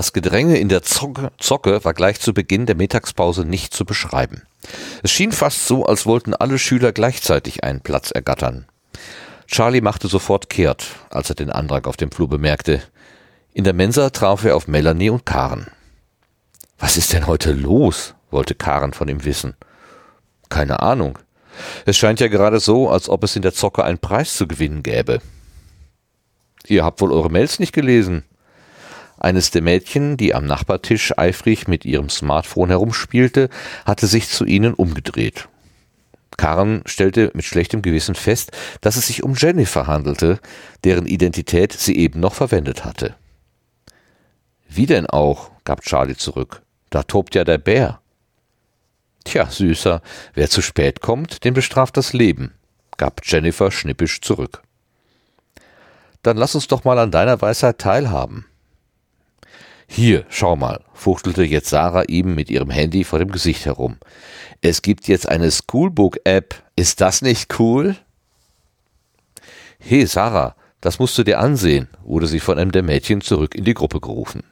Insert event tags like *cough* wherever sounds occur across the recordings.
Das Gedränge in der Zocke, war gleich zu Beginn der Mittagspause nicht zu beschreiben. Es schien fast so, als wollten alle Schüler gleichzeitig einen Platz ergattern. Charlie machte sofort kehrt, als er den Antrag auf dem Flur bemerkte. In der Mensa traf er auf Melanie und Karen. Was ist denn heute los? wollte Karen von ihm wissen. Keine Ahnung. Es scheint ja gerade so, als ob es in der Zocke einen Preis zu gewinnen gäbe. Ihr habt wohl eure Mails nicht gelesen. Eines der Mädchen, die am Nachbartisch eifrig mit ihrem Smartphone herumspielte, hatte sich zu ihnen umgedreht. Karen stellte mit schlechtem Gewissen fest, dass es sich um Jennifer handelte, deren Identität sie eben noch verwendet hatte. Wie denn auch? gab Charlie zurück. Da tobt ja der Bär. Tja, Süßer, wer zu spät kommt, den bestraft das Leben, gab Jennifer schnippisch zurück. Dann lass uns doch mal an deiner Weisheit teilhaben. Hier, schau mal, fuchtelte jetzt Sarah ihm mit ihrem Handy vor dem Gesicht herum. Es gibt jetzt eine Schoolbook-App. Ist das nicht cool? Hey, Sarah, das musst du dir ansehen, wurde sie von einem der Mädchen zurück in die Gruppe gerufen.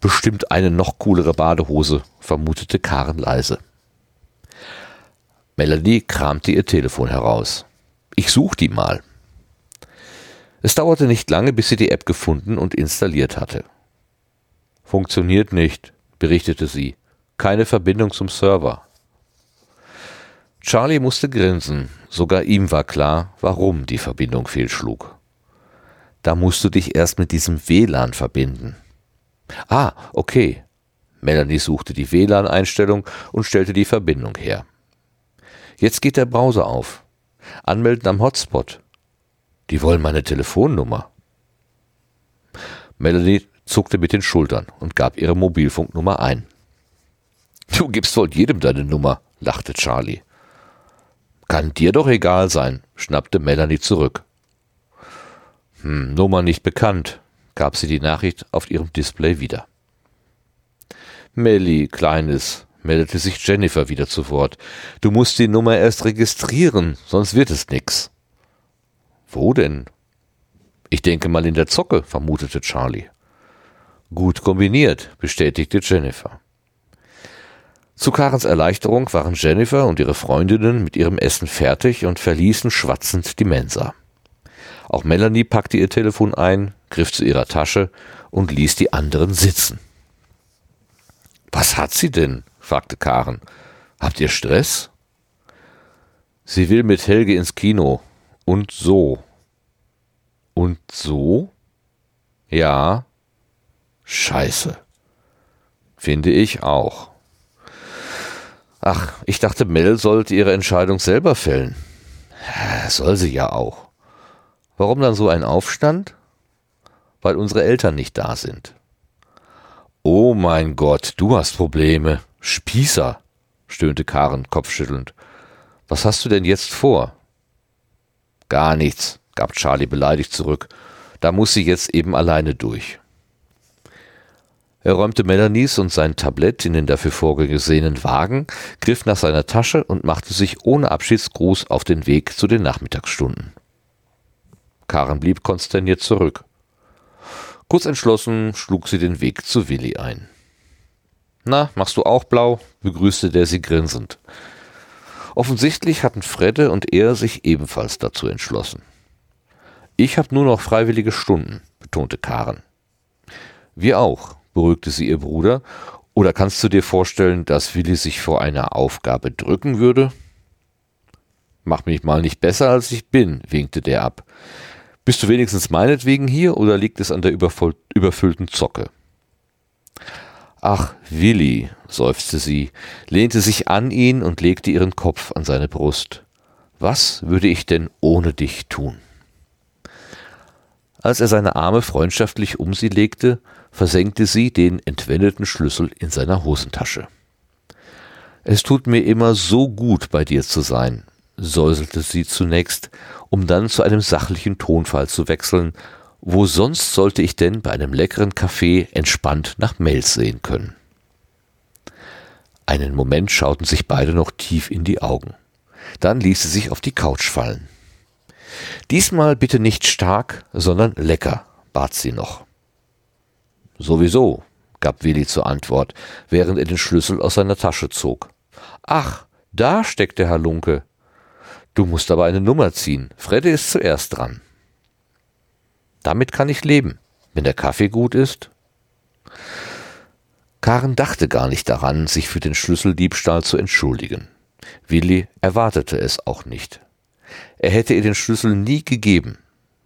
Bestimmt eine noch coolere Badehose, vermutete Karen leise. Melanie kramte ihr Telefon heraus. Ich such die mal. Es dauerte nicht lange, bis sie die App gefunden und installiert hatte. Funktioniert nicht, berichtete sie. Keine Verbindung zum Server. Charlie musste grinsen. Sogar ihm war klar, warum die Verbindung fehlschlug. Da musst du dich erst mit diesem WLAN verbinden. Ah, okay. Melanie suchte die WLAN-Einstellung und stellte die Verbindung her. Jetzt geht der Browser auf. Anmelden am Hotspot. Die wollen meine Telefonnummer. Melanie zuckte mit den Schultern und gab ihre Mobilfunknummer ein. Du gibst wohl jedem deine Nummer, lachte Charlie. Kann dir doch egal sein, schnappte Melanie zurück. Hm, Nummer nicht bekannt, gab sie die Nachricht auf ihrem Display wieder. Melly, Kleines, meldete sich Jennifer wieder zu Wort. Du musst die Nummer erst registrieren, sonst wird es nix. Wo denn? Ich denke mal in der Zocke, vermutete Charlie. Gut kombiniert, bestätigte Jennifer. Zu Karens Erleichterung waren Jennifer und ihre Freundinnen mit ihrem Essen fertig und verließen schwatzend die Mensa. Auch Melanie packte ihr Telefon ein, griff zu ihrer Tasche und ließ die anderen sitzen. Was hat sie denn? fragte Karen. Habt ihr Stress? Sie will mit Helge ins Kino. Und so. Und so? Ja. Scheiße. Finde ich auch. Ach, ich dachte, Mel sollte ihre Entscheidung selber fällen. Soll sie ja auch. Warum dann so ein Aufstand? weil unsere Eltern nicht da sind. Oh mein Gott, du hast Probleme. Spießer, stöhnte Karen kopfschüttelnd. Was hast du denn jetzt vor? Gar nichts, gab Charlie beleidigt zurück. Da muss sie jetzt eben alleine durch. Er räumte Melanies und sein Tablett in den dafür vorgesehenen Wagen, griff nach seiner Tasche und machte sich ohne Abschiedsgruß auf den Weg zu den Nachmittagsstunden. Karen blieb konsterniert zurück. Kurz entschlossen schlug sie den Weg zu Willi ein. Na, machst du auch blau? begrüßte der sie grinsend. Offensichtlich hatten Fredde und er sich ebenfalls dazu entschlossen. Ich habe nur noch freiwillige Stunden, betonte Karen. Wir auch, beruhigte sie ihr Bruder. Oder kannst du dir vorstellen, dass Willi sich vor einer Aufgabe drücken würde? Mach mich mal nicht besser, als ich bin, winkte der ab. Bist du wenigstens meinetwegen hier oder liegt es an der überfüllten Zocke? Ach, Willi, seufzte sie, lehnte sich an ihn und legte ihren Kopf an seine Brust. Was würde ich denn ohne dich tun? Als er seine Arme freundschaftlich um sie legte, versenkte sie den entwendeten Schlüssel in seiner Hosentasche. Es tut mir immer so gut, bei dir zu sein, säuselte sie zunächst, um dann zu einem sachlichen Tonfall zu wechseln. Wo sonst sollte ich denn bei einem leckeren Kaffee entspannt nach Mails sehen können? Einen Moment schauten sich beide noch tief in die Augen. Dann ließ sie sich auf die Couch fallen. Diesmal bitte nicht stark, sondern lecker, bat sie noch. Sowieso, gab Willi zur Antwort, während er den Schlüssel aus seiner Tasche zog. Ach, da steckt der Halunke. Du musst aber eine Nummer ziehen. Fredde ist zuerst dran. Damit kann ich leben, wenn der Kaffee gut ist. Karen dachte gar nicht daran, sich für den Schlüsseldiebstahl zu entschuldigen. Willi erwartete es auch nicht. Er hätte ihr den Schlüssel nie gegeben.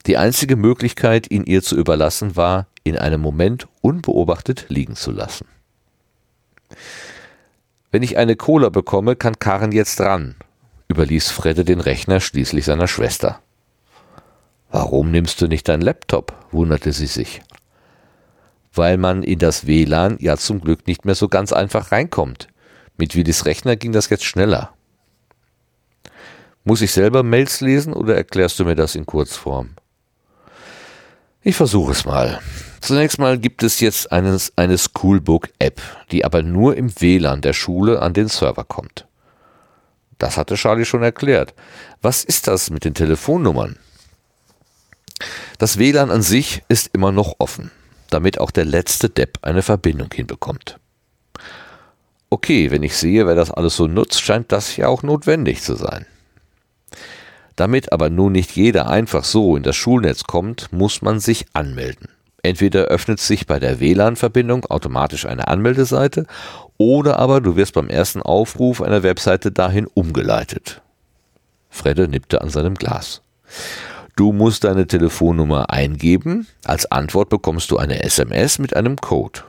Die einzige Möglichkeit, ihn ihr zu überlassen, war, in einem Moment unbeobachtet liegen zu lassen. Wenn ich eine Cola bekomme, kann Karen jetzt ran, überließ Fredde den Rechner schließlich seiner Schwester. Warum nimmst du nicht dein Laptop? wunderte sie sich. Weil man in das WLAN ja zum Glück nicht mehr so ganz einfach reinkommt. Mit Willis Rechner ging das jetzt schneller. Muss ich selber Mails lesen oder erklärst du mir das in Kurzform? Ich versuche es mal. Zunächst mal gibt es jetzt eine, eine Schoolbook-App, die aber nur im WLAN der Schule an den Server kommt. Das hatte Charlie schon erklärt. Was ist das mit den Telefonnummern? Das WLAN an sich ist immer noch offen, damit auch der letzte Depp eine Verbindung hinbekommt. Okay, wenn ich sehe, wer das alles so nutzt, scheint das ja auch notwendig zu sein. Damit aber nun nicht jeder einfach so in das Schulnetz kommt, muss man sich anmelden. Entweder öffnet sich bei der WLAN-Verbindung automatisch eine Anmeldeseite oder aber du wirst beim ersten Aufruf einer Webseite dahin umgeleitet. Fredde nippte an seinem Glas. Du musst deine Telefonnummer eingeben, als Antwort bekommst du eine SMS mit einem Code.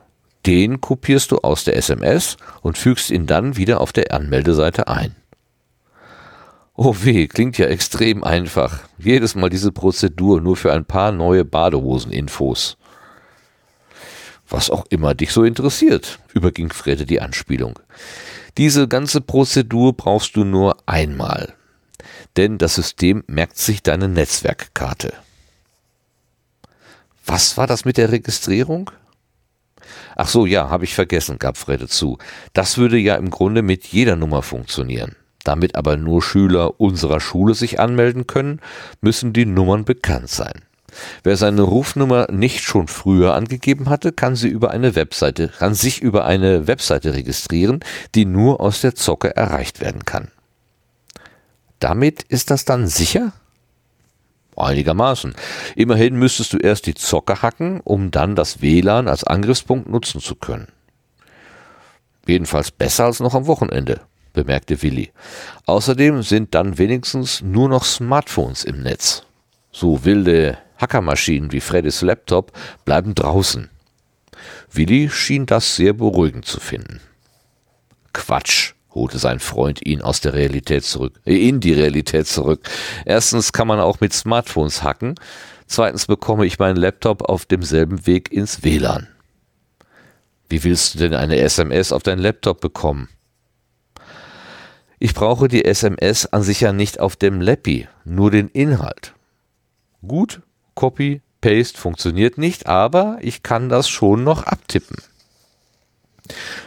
Den kopierst du aus der SMS und fügst ihn dann wieder auf der Anmeldeseite ein. Oh weh, klingt ja extrem einfach. Jedes Mal diese Prozedur nur für ein paar neue Badehosen-Infos. Was auch immer dich so interessiert, überging Fredde die Anspielung. Diese ganze Prozedur brauchst du nur einmal. Denn das System merkt sich deine Netzwerkkarte. Was war das mit der Registrierung? Ach so, ja, habe ich vergessen, gab Fredde zu. Das würde ja im Grunde mit jeder Nummer funktionieren. Damit aber nur Schüler unserer Schule sich anmelden können, müssen die Nummern bekannt sein. Wer seine Rufnummer nicht schon früher angegeben hatte, kann sie über eine Webseite, kann sich über eine Webseite registrieren, die nur aus der Zocke erreicht werden kann. Damit ist das dann sicher? Einigermaßen. Immerhin müsstest du erst die Zocke hacken, um dann das WLAN als Angriffspunkt nutzen zu können. Jedenfalls besser als noch am Wochenende bemerkte Willi. Außerdem sind dann wenigstens nur noch Smartphones im Netz. So wilde Hackermaschinen wie Freddys Laptop bleiben draußen. Willi schien das sehr beruhigend zu finden. Quatsch, holte sein Freund ihn aus der Realität zurück, äh, in die Realität zurück. Erstens kann man auch mit Smartphones hacken. Zweitens bekomme ich meinen Laptop auf demselben Weg ins WLAN. Wie willst du denn eine SMS auf deinen Laptop bekommen? Ich brauche die SMS an sich ja nicht auf dem Lappy, nur den Inhalt. Gut, Copy, Paste funktioniert nicht, aber ich kann das schon noch abtippen.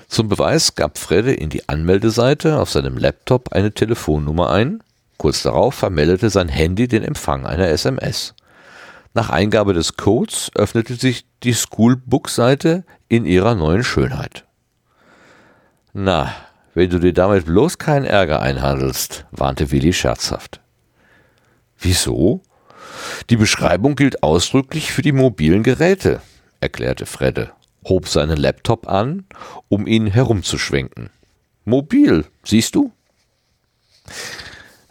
Zum Beweis gab Fredde in die Anmeldeseite auf seinem Laptop eine Telefonnummer ein. Kurz darauf vermeldete sein Handy den Empfang einer SMS. Nach Eingabe des Codes öffnete sich die Schoolbook-Seite in ihrer neuen Schönheit. Na, wenn du dir damit bloß keinen Ärger einhandelst, warnte Willi scherzhaft. Wieso? Die Beschreibung gilt ausdrücklich für die mobilen Geräte, erklärte Fredde, hob seinen Laptop an, um ihn herumzuschwenken. Mobil, siehst du?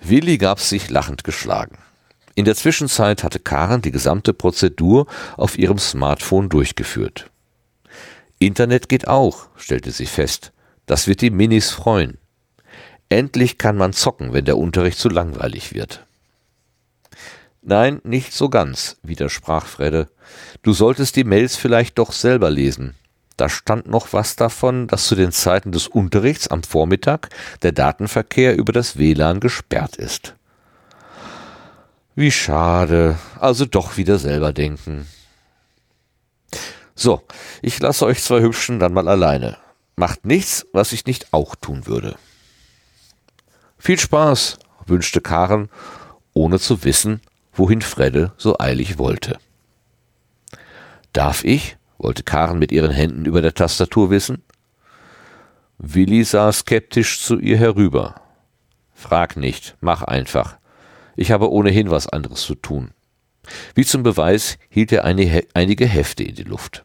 Willi gab sich lachend geschlagen. In der Zwischenzeit hatte Karen die gesamte Prozedur auf ihrem Smartphone durchgeführt. Internet geht auch, stellte sie fest, das wird die Minis freuen. Endlich kann man zocken, wenn der Unterricht zu langweilig wird. Nein, nicht so ganz, widersprach Fredde. Du solltest die Mails vielleicht doch selber lesen. Da stand noch was davon, dass zu den Zeiten des Unterrichts am Vormittag der Datenverkehr über das WLAN gesperrt ist. Wie schade, also doch wieder selber denken. So, ich lasse euch zwei Hübschen dann mal alleine macht nichts, was ich nicht auch tun würde. Viel Spaß, wünschte Karen, ohne zu wissen, wohin Fredde so eilig wollte. Darf ich? wollte Karen mit ihren Händen über der Tastatur wissen. Willi sah skeptisch zu ihr herüber. Frag nicht, mach einfach. Ich habe ohnehin was anderes zu tun. Wie zum Beweis hielt er einige Hefte in die Luft.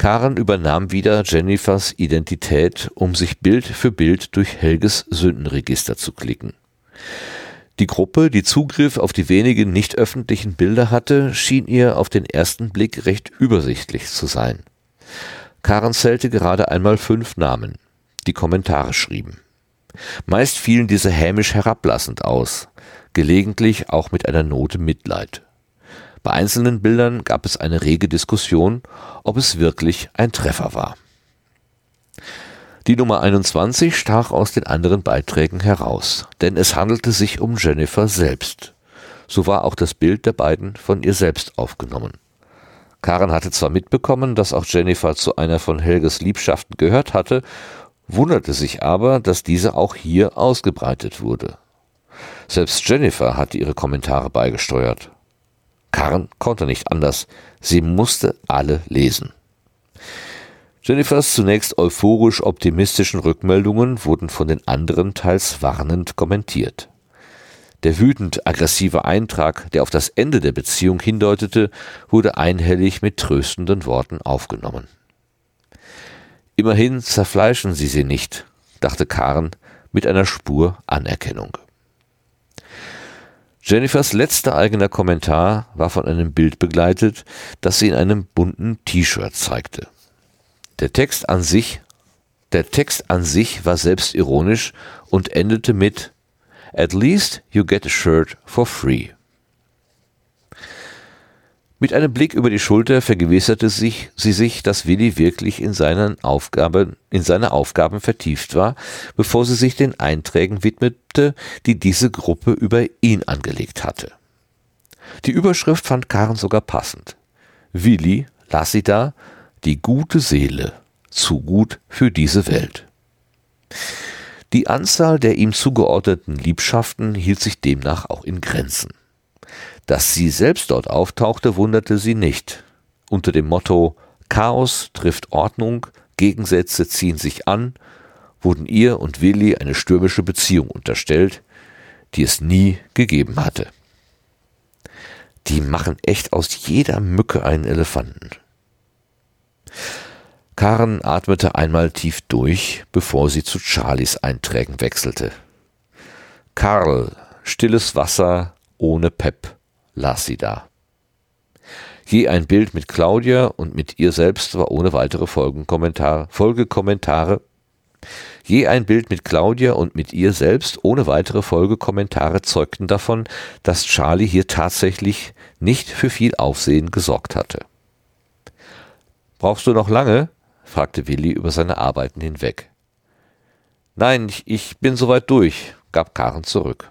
Karen übernahm wieder Jennifers Identität, um sich Bild für Bild durch Helges Sündenregister zu klicken. Die Gruppe, die Zugriff auf die wenigen nicht öffentlichen Bilder hatte, schien ihr auf den ersten Blick recht übersichtlich zu sein. Karen zählte gerade einmal fünf Namen, die Kommentare schrieben. Meist fielen diese hämisch herablassend aus, gelegentlich auch mit einer Note Mitleid. Bei einzelnen Bildern gab es eine rege Diskussion, ob es wirklich ein Treffer war. Die Nummer 21 stach aus den anderen Beiträgen heraus, denn es handelte sich um Jennifer selbst. So war auch das Bild der beiden von ihr selbst aufgenommen. Karen hatte zwar mitbekommen, dass auch Jennifer zu einer von Helges Liebschaften gehört hatte, wunderte sich aber, dass diese auch hier ausgebreitet wurde. Selbst Jennifer hatte ihre Kommentare beigesteuert. Karen konnte nicht anders. Sie musste alle lesen. Jennifers zunächst euphorisch optimistischen Rückmeldungen wurden von den anderen teils warnend kommentiert. Der wütend aggressive Eintrag, der auf das Ende der Beziehung hindeutete, wurde einhellig mit tröstenden Worten aufgenommen. Immerhin zerfleischen sie sie nicht, dachte Karen mit einer Spur Anerkennung. Jennifers letzter eigener Kommentar war von einem Bild begleitet, das sie in einem bunten T-Shirt zeigte. Der Text an sich, der Text an sich war selbstironisch und endete mit At least you get a shirt for free. Mit einem Blick über die Schulter vergewisserte sich, sie sich, dass Willi wirklich in, seinen Aufgaben, in seine Aufgaben vertieft war, bevor sie sich den Einträgen widmete, die diese Gruppe über ihn angelegt hatte. Die Überschrift fand Karen sogar passend. Willi, las sie da, die gute Seele, zu gut für diese Welt. Die Anzahl der ihm zugeordneten Liebschaften hielt sich demnach auch in Grenzen. Dass sie selbst dort auftauchte, wunderte sie nicht. Unter dem Motto Chaos trifft Ordnung, Gegensätze ziehen sich an, wurden ihr und Willi eine stürmische Beziehung unterstellt, die es nie gegeben hatte. Die machen echt aus jeder Mücke einen Elefanten. Karen atmete einmal tief durch, bevor sie zu Charlies Einträgen wechselte. Karl, stilles Wasser ohne Pep las sie da. Je ein Bild mit Claudia und mit ihr selbst war ohne weitere Folgenkommentare, Folgekommentare. Je ein Bild mit Claudia und mit ihr selbst ohne weitere Folgekommentare zeugten davon, dass Charlie hier tatsächlich nicht für viel Aufsehen gesorgt hatte. Brauchst du noch lange? fragte Willi über seine Arbeiten hinweg. Nein, ich, ich bin soweit durch, gab Karen zurück.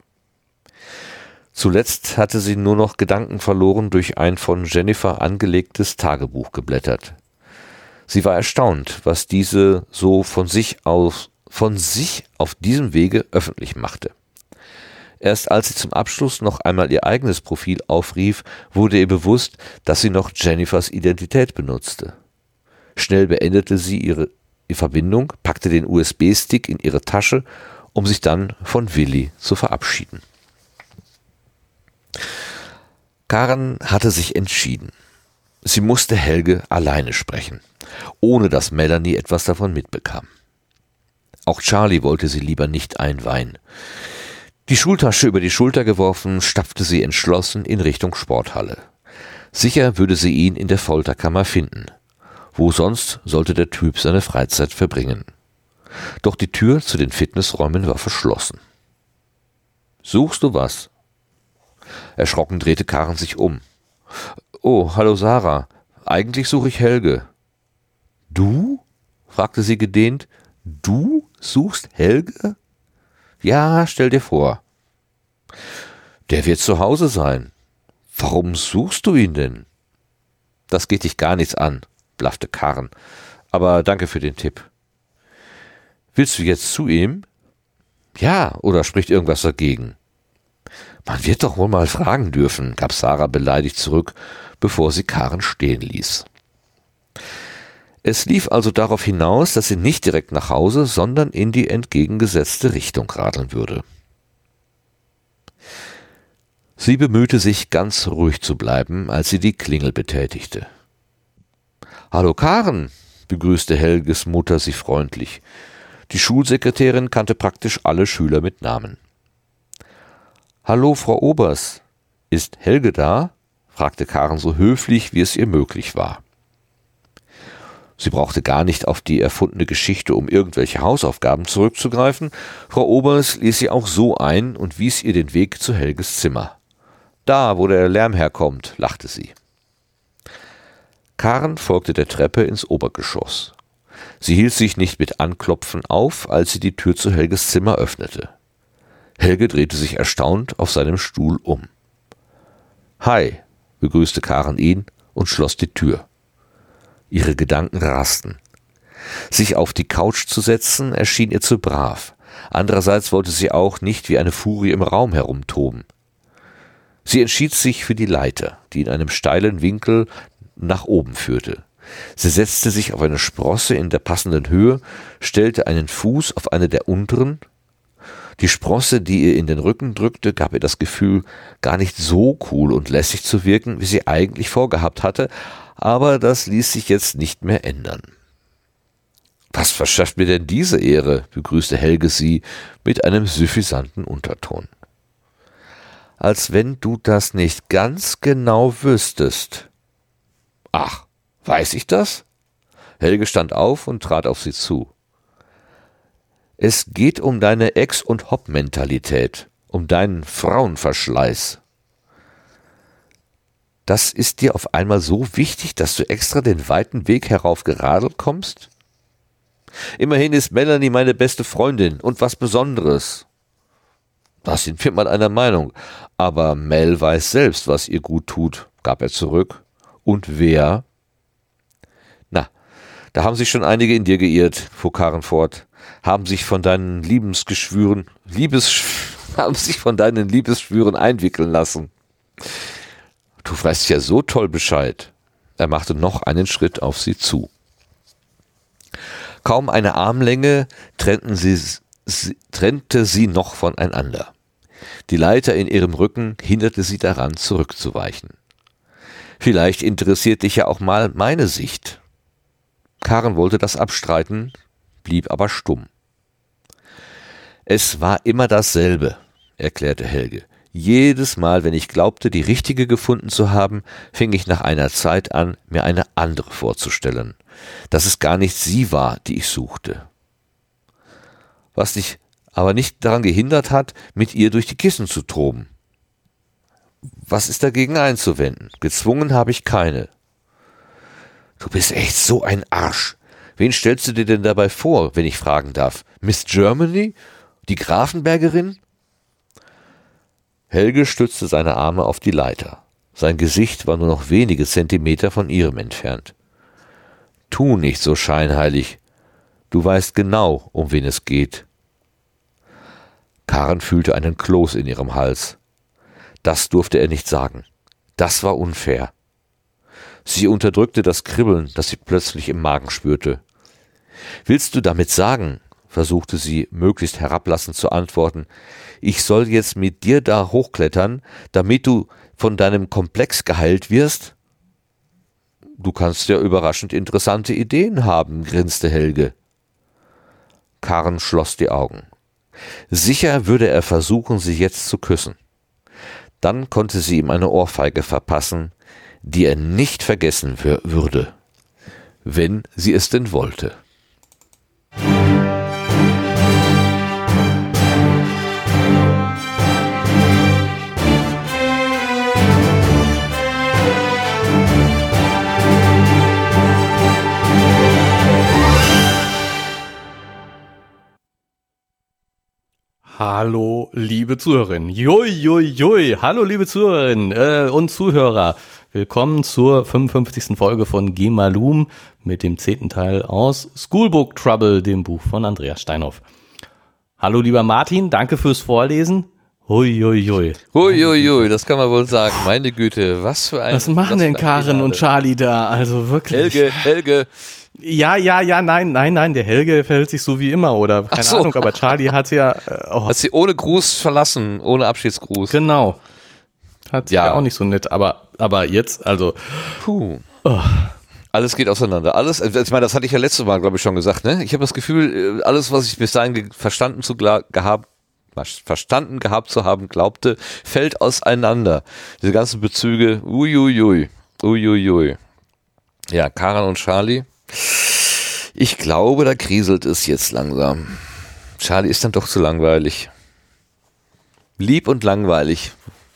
Zuletzt hatte sie nur noch Gedanken verloren durch ein von Jennifer angelegtes Tagebuch geblättert. Sie war erstaunt, was diese so von sich aus, von sich auf diesem Wege öffentlich machte. Erst als sie zum Abschluss noch einmal ihr eigenes Profil aufrief, wurde ihr bewusst, dass sie noch Jennifers Identität benutzte. Schnell beendete sie ihre Verbindung, packte den USB-Stick in ihre Tasche, um sich dann von Willi zu verabschieden. Karen hatte sich entschieden. Sie musste Helge alleine sprechen, ohne dass Melanie etwas davon mitbekam. Auch Charlie wollte sie lieber nicht einweihen. Die Schultasche über die Schulter geworfen, stapfte sie entschlossen in Richtung Sporthalle. Sicher würde sie ihn in der Folterkammer finden. Wo sonst sollte der Typ seine Freizeit verbringen? Doch die Tür zu den Fitnessräumen war verschlossen. Suchst du was? Erschrocken drehte Karen sich um. Oh, hallo Sarah. Eigentlich suche ich Helge. Du? fragte sie gedehnt. Du suchst Helge? Ja, stell dir vor. Der wird zu Hause sein. Warum suchst du ihn denn? Das geht dich gar nichts an, blaffte Karen. Aber danke für den Tipp. Willst du jetzt zu ihm? Ja, oder spricht irgendwas dagegen? Man wird doch wohl mal fragen dürfen, gab Sarah beleidigt zurück, bevor sie Karen stehen ließ. Es lief also darauf hinaus, dass sie nicht direkt nach Hause, sondern in die entgegengesetzte Richtung radeln würde. Sie bemühte sich, ganz ruhig zu bleiben, als sie die Klingel betätigte. Hallo Karen, begrüßte Helges Mutter sie freundlich. Die Schulsekretärin kannte praktisch alle Schüler mit Namen. Hallo, Frau Obers. Ist Helge da? fragte Karen so höflich, wie es ihr möglich war. Sie brauchte gar nicht auf die erfundene Geschichte um irgendwelche Hausaufgaben zurückzugreifen. Frau Obers ließ sie auch so ein und wies ihr den Weg zu Helges Zimmer. Da, wo der Lärm herkommt, lachte sie. Karen folgte der Treppe ins Obergeschoss. Sie hielt sich nicht mit Anklopfen auf, als sie die Tür zu Helges Zimmer öffnete. Helge drehte sich erstaunt auf seinem Stuhl um. Hi, begrüßte Karen ihn und schloss die Tür. Ihre Gedanken rasten. Sich auf die Couch zu setzen, erschien ihr zu brav. Andererseits wollte sie auch nicht wie eine Furie im Raum herumtoben. Sie entschied sich für die Leiter, die in einem steilen Winkel nach oben führte. Sie setzte sich auf eine Sprosse in der passenden Höhe, stellte einen Fuß auf eine der unteren. Die Sprosse, die ihr in den Rücken drückte, gab ihr das Gefühl, gar nicht so cool und lässig zu wirken, wie sie eigentlich vorgehabt hatte, aber das ließ sich jetzt nicht mehr ändern. Was verschafft mir denn diese Ehre? begrüßte Helge sie mit einem suffisanten Unterton als wenn du das nicht ganz genau wüsstest. Ach, weiß ich das? Helge stand auf und trat auf sie zu. Es geht um deine Ex- und Hop-Mentalität, um deinen Frauenverschleiß. Das ist dir auf einmal so wichtig, dass du extra den weiten Weg heraufgeradelt kommst? Immerhin ist Melanie meine beste Freundin und was Besonderes. Da sind wir mal einer Meinung. Aber Mel weiß selbst, was ihr gut tut, gab er zurück. Und wer? Na, da haben sich schon einige in dir geirrt, fuhr Karen fort, haben sich von deinen Liebesgeschwüren, Liebes, *laughs* haben sich von deinen Liebesschwüren einwickeln lassen. Du weißt ja so toll Bescheid. Er machte noch einen Schritt auf sie zu. Kaum eine Armlänge trennten sie trennte sie noch voneinander. Die Leiter in ihrem Rücken hinderte sie daran, zurückzuweichen. Vielleicht interessiert dich ja auch mal meine Sicht. Karen wollte das abstreiten, blieb aber stumm. Es war immer dasselbe, erklärte Helge. Jedes Mal, wenn ich glaubte, die richtige gefunden zu haben, fing ich nach einer Zeit an, mir eine andere vorzustellen, dass es gar nicht sie war, die ich suchte was dich aber nicht daran gehindert hat, mit ihr durch die Kissen zu toben. Was ist dagegen einzuwenden? Gezwungen habe ich keine. Du bist echt so ein Arsch. Wen stellst du dir denn dabei vor, wenn ich fragen darf? Miss Germany? Die Grafenbergerin? Helge stützte seine Arme auf die Leiter. Sein Gesicht war nur noch wenige Zentimeter von ihrem entfernt. Tu nicht so scheinheilig. Du weißt genau, um wen es geht. Karen fühlte einen Kloß in ihrem Hals. Das durfte er nicht sagen. Das war unfair. Sie unterdrückte das Kribbeln, das sie plötzlich im Magen spürte. Willst du damit sagen, versuchte sie möglichst herablassend zu antworten, ich soll jetzt mit dir da hochklettern, damit du von deinem Komplex geheilt wirst? Du kannst ja überraschend interessante Ideen haben, grinste Helge. Karen schloss die Augen. Sicher würde er versuchen, sie jetzt zu küssen. Dann konnte sie ihm eine Ohrfeige verpassen, die er nicht vergessen würde, wenn sie es denn wollte. Hallo, liebe Zuhörerinnen. Jui, jui, jui. Hallo, liebe Zuhörerinnen äh, und Zuhörer. Willkommen zur 55. Folge von Gemalum mit dem zehnten Teil aus Schoolbook Trouble, dem Buch von Andreas Steinhoff. Hallo, lieber Martin. Danke fürs Vorlesen. Huiuiui. Huiuiui, das kann man wohl sagen. Meine Güte, was für ein. Was machen denn Karen und Charlie da? Also wirklich. Helge, Helge. Ja, ja, ja, nein, nein, nein, der Helge verhält sich so wie immer oder keine so. Ahnung, aber Charlie hat ja. Äh, oh, Hat sie ohne Gruß verlassen, ohne Abschiedsgruß. genau. Hat Ja. ja auch nicht so nett, aber, aber jetzt, also. Puh. Oh. Alles geht auseinander. Alles, also ich meine, das hatte ich ja letztes Mal, glaube ich, schon gesagt. Ne? Ich habe das Gefühl, äh, alles, was ich bis dahin verstanden zu gehabt, verstanden gehabt zu haben glaubte, fällt auseinander. Diese ganzen Bezüge, uiuiui, uiuiui. Ja, Karan und Charlie. Ich glaube, da kriselt es jetzt langsam. Charlie ist dann doch zu langweilig. Lieb und langweilig.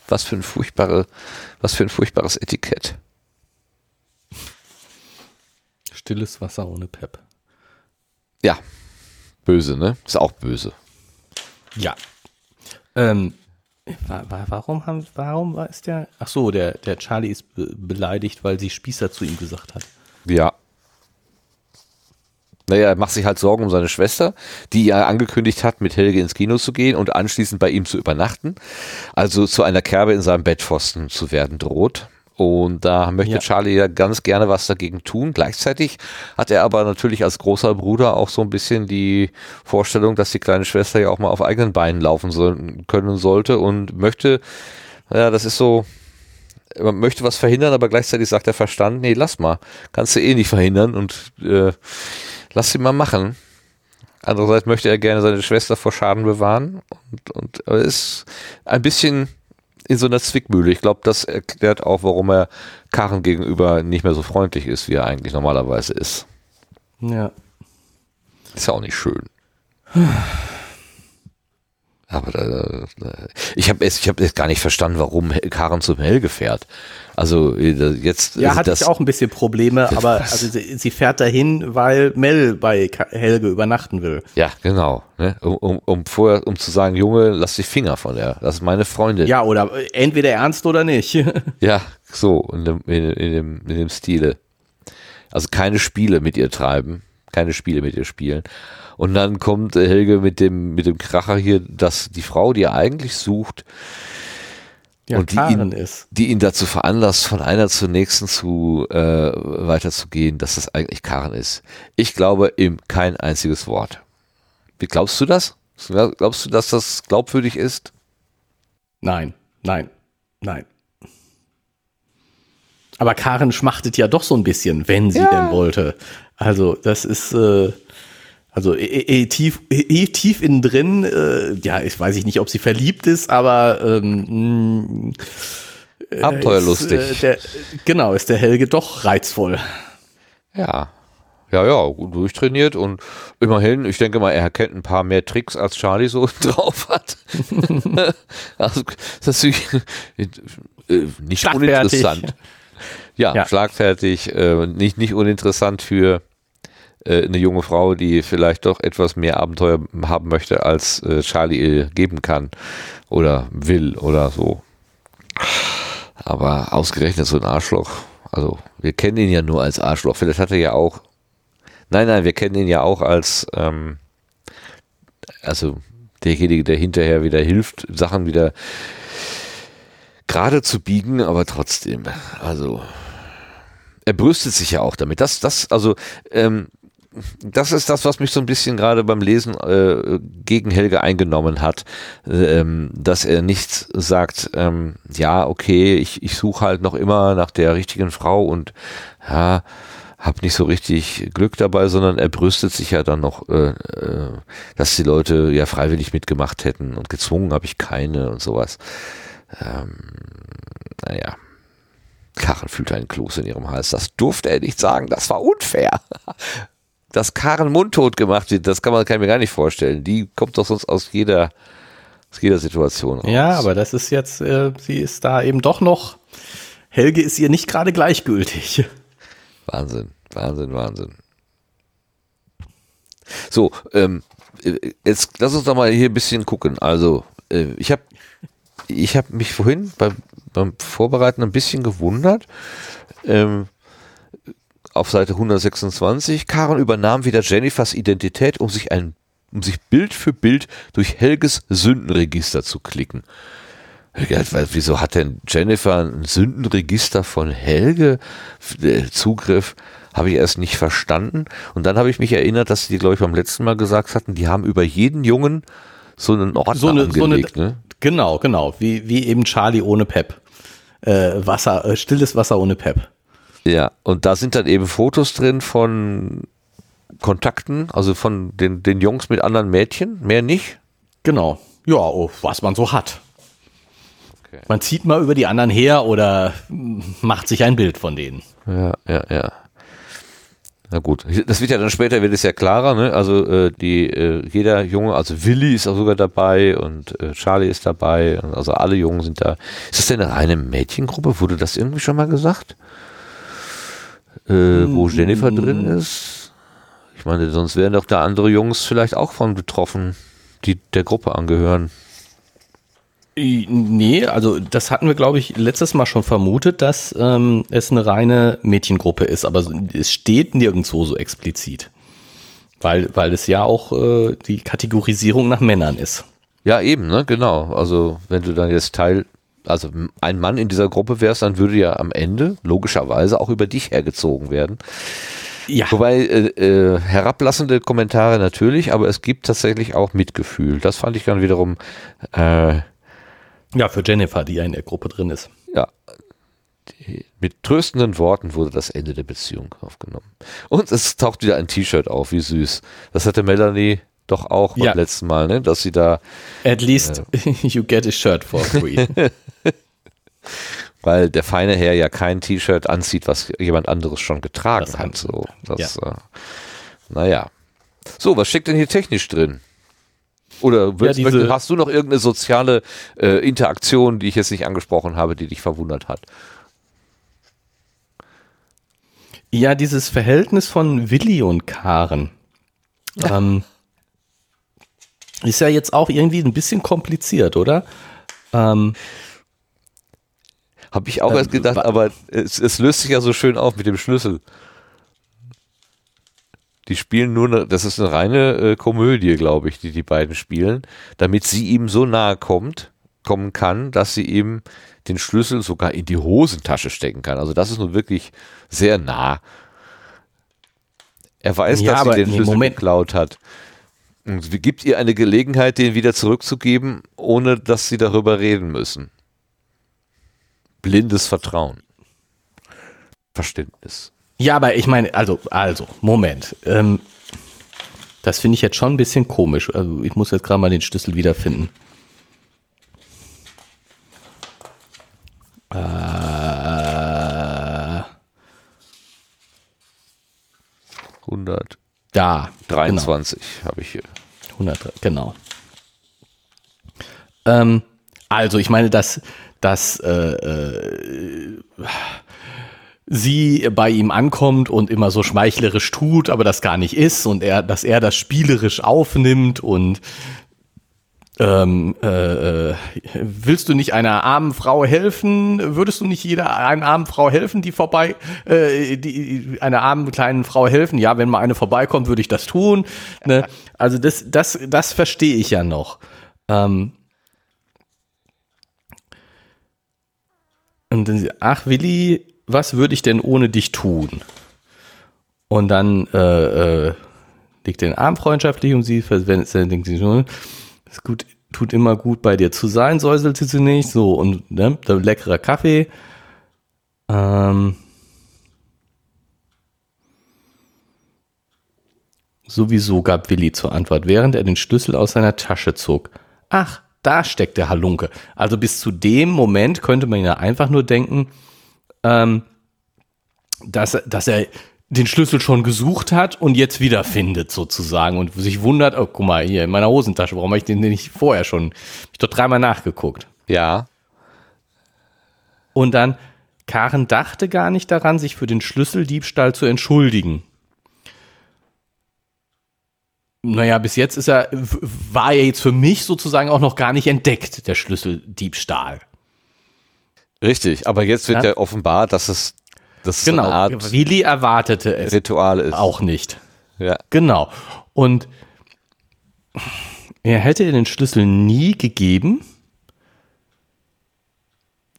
Was für ein furchtbare, was für ein furchtbares Etikett. Stilles Wasser ohne Pep. Ja, böse, ne? Ist auch böse. Ja. Ähm, wa wa warum haben, warum war es der? Ach so, der, der Charlie ist be beleidigt, weil sie Spießer zu ihm gesagt hat. Ja. Naja, er macht sich halt Sorgen um seine Schwester, die ja angekündigt hat, mit Helge ins Kino zu gehen und anschließend bei ihm zu übernachten. Also zu einer Kerbe in seinem Bettpfosten zu werden droht. Und da möchte Ja. Charlie ja ganz gerne was dagegen tun. Gleichzeitig hat er aber natürlich als großer Bruder auch so ein bisschen die Vorstellung, dass die kleine Schwester ja auch mal auf eigenen Beinen laufen soll, können sollte und möchte, ja, das ist so, man möchte was verhindern, aber gleichzeitig sagt der Verstand, nee, lass mal, kannst du eh nicht verhindern und äh, lass sie mal machen. Andererseits möchte er gerne seine Schwester vor Schaden bewahren und, und er ist ein bisschen in so einer Zwickmühle. Ich glaube, das erklärt auch, warum er Karen gegenüber nicht mehr so freundlich ist, wie er eigentlich normalerweise ist. Ja. Ist ja auch nicht schön. *sighs* Aber da, da, ich habe es, ich habe jetzt gar nicht verstanden, warum Karen zum Helge fährt. Also äh, jetzt Ja, also hatte das, ich auch ein bisschen Probleme, das- aber was? also sie, sie fährt dahin, weil Mel bei Helge übernachten will. Ja, genau. Ne? Um, um, um vorher, um zu sagen, Junge, lass die Finger von der. Das ist meine Freundin. Ja, oder entweder ernst oder nicht. *laughs* Ja, so in dem, in, in dem, in dem Stile. Also keine Spiele mit ihr treiben, keine Spiele mit ihr spielen. Und dann kommt äh, Helge mit dem, mit dem Kracher hier, dass die Frau, die er eigentlich sucht, ja, Und die ihn- ist. die ihn dazu veranlasst, von einer zur nächsten zu äh, weiterzugehen, dass das eigentlich Karen ist. Ich glaube ihm kein einziges Wort. Wie glaubst du das? Glaubst du, dass das glaubwürdig ist? Nein, nein, nein. Aber Karen schmachtet ja doch so ein bisschen, wenn sie Ja. denn wollte. Also das ist äh, also eh, eh, tief, eh, tief innen drin. Äh, ja, ich weiß ich nicht, ob sie verliebt ist, aber ähm, mh, Abenteuerlustig. Ist, äh, der, genau, ist der Helge doch reizvoll. Ja. Ja, ja, gut durchtrainiert und immerhin, ich denke mal, er kennt ein paar mehr Tricks, als Charlie so *laughs* drauf hat. *laughs* also, das ist äh, nicht uninteressant. Ja, Ja. schlagfertig, äh, nicht, nicht uninteressant für äh, eine junge Frau, die vielleicht doch etwas mehr Abenteuer haben möchte, als äh, Charlie ihr geben kann oder will oder so. Aber ausgerechnet so ein Arschloch. Also, wir kennen ihn ja nur als Arschloch. Vielleicht hat er ja auch. Nein, nein, wir kennen ihn ja auch als, ähm, also derjenige, der hinterher wieder hilft, Sachen wieder gerade zu biegen, aber trotzdem. Also, er brüstet sich ja auch damit. Das, das, also, ähm, das ist das, was mich so ein bisschen gerade beim Lesen äh, gegen Helge eingenommen hat, ähm, dass er nicht sagt, ähm, ja, okay, ich, ich suche halt noch immer nach der richtigen Frau und ja, hab nicht so richtig Glück dabei, sondern er brüstet sich ja dann noch, äh, äh, dass die Leute ja freiwillig mitgemacht hätten und gezwungen habe ich keine und sowas. Ähm, naja. Karen fühlte einen Kloß in ihrem Hals. Das durfte er nicht sagen. Das war unfair. *laughs* Dass Karen mundtot gemacht wird, das kann man kann ich mir gar nicht vorstellen. Die kommt doch sonst aus jeder, aus jeder Situation raus. Ja, aber das ist jetzt, äh, sie ist da eben doch noch. Helge ist ihr nicht gerade gleichgültig. Wahnsinn, Wahnsinn, Wahnsinn. So, ähm, äh, jetzt lass uns doch mal hier ein bisschen gucken. Also, äh, ich habe ich hab mich vorhin beim, beim Vorbereiten ein bisschen gewundert. Ähm, auf Seite 126, Karen übernahm wieder Jennifers Identität, um sich ein um sich Bild für Bild durch Helges Sündenregister zu klicken. Wieso hat denn Jennifer ein Sündenregister von Helge Zugriff? Habe ich erst nicht verstanden. Und dann habe ich mich erinnert, dass die, glaube ich, beim letzten Mal gesagt hatten, die haben über jeden Jungen so einen Ordner so eine, angelegt. So eine, ne? Genau, genau. Wie, wie eben Charlie ohne Pep. Äh, Wasser, äh, stilles Wasser ohne Pep. Ja, und da sind dann eben Fotos drin von Kontakten, also von den, den Jungs mit anderen Mädchen, mehr nicht. Genau. Ja, oh, was man so hat. Okay. Man zieht mal über die anderen her oder macht sich ein Bild von denen. Ja, ja, ja. Na gut, das wird ja dann später wird es ja klarer, ne? Also äh, die äh, jeder Junge, also Willi ist auch sogar dabei und äh, Charlie ist dabei, also alle Jungen sind da. Ist das denn eine reine Mädchengruppe? Wurde das irgendwie schon mal gesagt? Äh, wo Jennifer drin ist? Ich meine, sonst wären doch da andere Jungs vielleicht auch von betroffen, die der Gruppe angehören. Nee, also das hatten wir, glaube ich, letztes Mal schon vermutet, dass ähm, es eine reine Mädchengruppe ist, aber es steht nirgendwo so explizit. Weil, weil es ja auch äh, die Kategorisierung nach Männern ist. Ja, eben, ne, genau. Also wenn du dann jetzt Teil, also ein Mann in dieser Gruppe wärst, dann würde ja am Ende logischerweise auch über dich hergezogen werden. Ja. Wobei äh, äh, herablassende Kommentare natürlich, aber es gibt tatsächlich auch Mitgefühl. Das fand ich dann wiederum äh, ja, für Jennifer, die ja in der Gruppe drin ist. Ja. Die, mit tröstenden Worten wurde das Ende der Beziehung aufgenommen. Und es taucht wieder ein T-Shirt auf, wie süß. Das hatte Melanie doch auch beim letzten Mal, ne? dass sie da. At least äh, *laughs* you get a shirt for free. *laughs* Weil der feine Herr ja kein T-Shirt anzieht, was jemand anderes schon getragen das hat. So, das, ja. äh, naja. So, was steckt denn hier technisch drin? Oder willst, ja, möchtest, hast du noch irgendeine soziale äh, Interaktion, die ich jetzt nicht angesprochen habe, die dich verwundert hat? Ja, dieses Verhältnis von Willi und Karen ähm, ist ja jetzt auch irgendwie ein bisschen kompliziert, oder? Ähm, Habe ich auch ähm, erst gedacht, aber es, es löst sich ja so schön auf mit dem Schlüssel. Die spielen nur, eine, das ist eine reine äh, Komödie, glaube ich, die die beiden spielen, damit sie ihm so nahe kommt, kommen kann, dass sie ihm den Schlüssel sogar in die Hosentasche stecken kann. Also das ist nun wirklich sehr nah. Er weiß, ja, dass sie den Schlüssel Moment. geklaut hat. Und gibt ihr eine Gelegenheit, den wieder zurückzugeben, ohne dass sie darüber reden müssen. Blindes Vertrauen. Verständnis. Ja, aber ich meine, also, also, Moment. Ähm, das finde ich jetzt schon ein bisschen komisch. Also ich muss jetzt gerade mal den Schlüssel wiederfinden. Äh, 100. Da. 23 genau. habe ich hier. 100, genau. Ähm, also ich meine, dass das äh, äh, sie bei ihm ankommt und immer so schmeichlerisch tut, aber das gar nicht ist und er, dass er das spielerisch aufnimmt und ähm, äh, äh, willst du nicht einer armen Frau helfen? Würdest du nicht jeder einer armen Frau helfen, die vorbei, äh, die, einer armen kleinen Frau helfen? Ja, wenn mal eine vorbeikommt, würde ich das tun. Ne? Also das, das, das verstehe ich ja noch. Ähm, und dann, ach Willi, was würde ich denn ohne dich tun? Und dann äh, äh, legt den Arm freundschaftlich um sie, wenn denkt sie schon, ist gut, tut immer gut bei dir zu sein, säuselt sie nicht, so und ne, der leckerer Kaffee. Ähm, Sowieso gab Willi zur Antwort, während er den Schlüssel aus seiner Tasche zog. Ach, da steckt der Halunke. Also bis zu dem Moment könnte man ja einfach nur denken, ähm, dass, dass er den Schlüssel schon gesucht hat und jetzt wiederfindet sozusagen und sich wundert, oh guck mal, hier in meiner Hosentasche, warum habe ich den nicht vorher schon, hab ich doch dreimal nachgeguckt. Ja. Und dann, Karen dachte gar nicht daran, sich für den Schlüsseldiebstahl zu entschuldigen. Naja, bis jetzt ist er, war er jetzt für mich sozusagen auch noch gar nicht entdeckt, der Schlüsseldiebstahl. Richtig, aber jetzt wird ja, ja offenbar, dass es das genau, so eine Art Willi erwartete es Ritual ist. Auch nicht. Ja. Genau. Und er hätte den Schlüssel nie gegeben.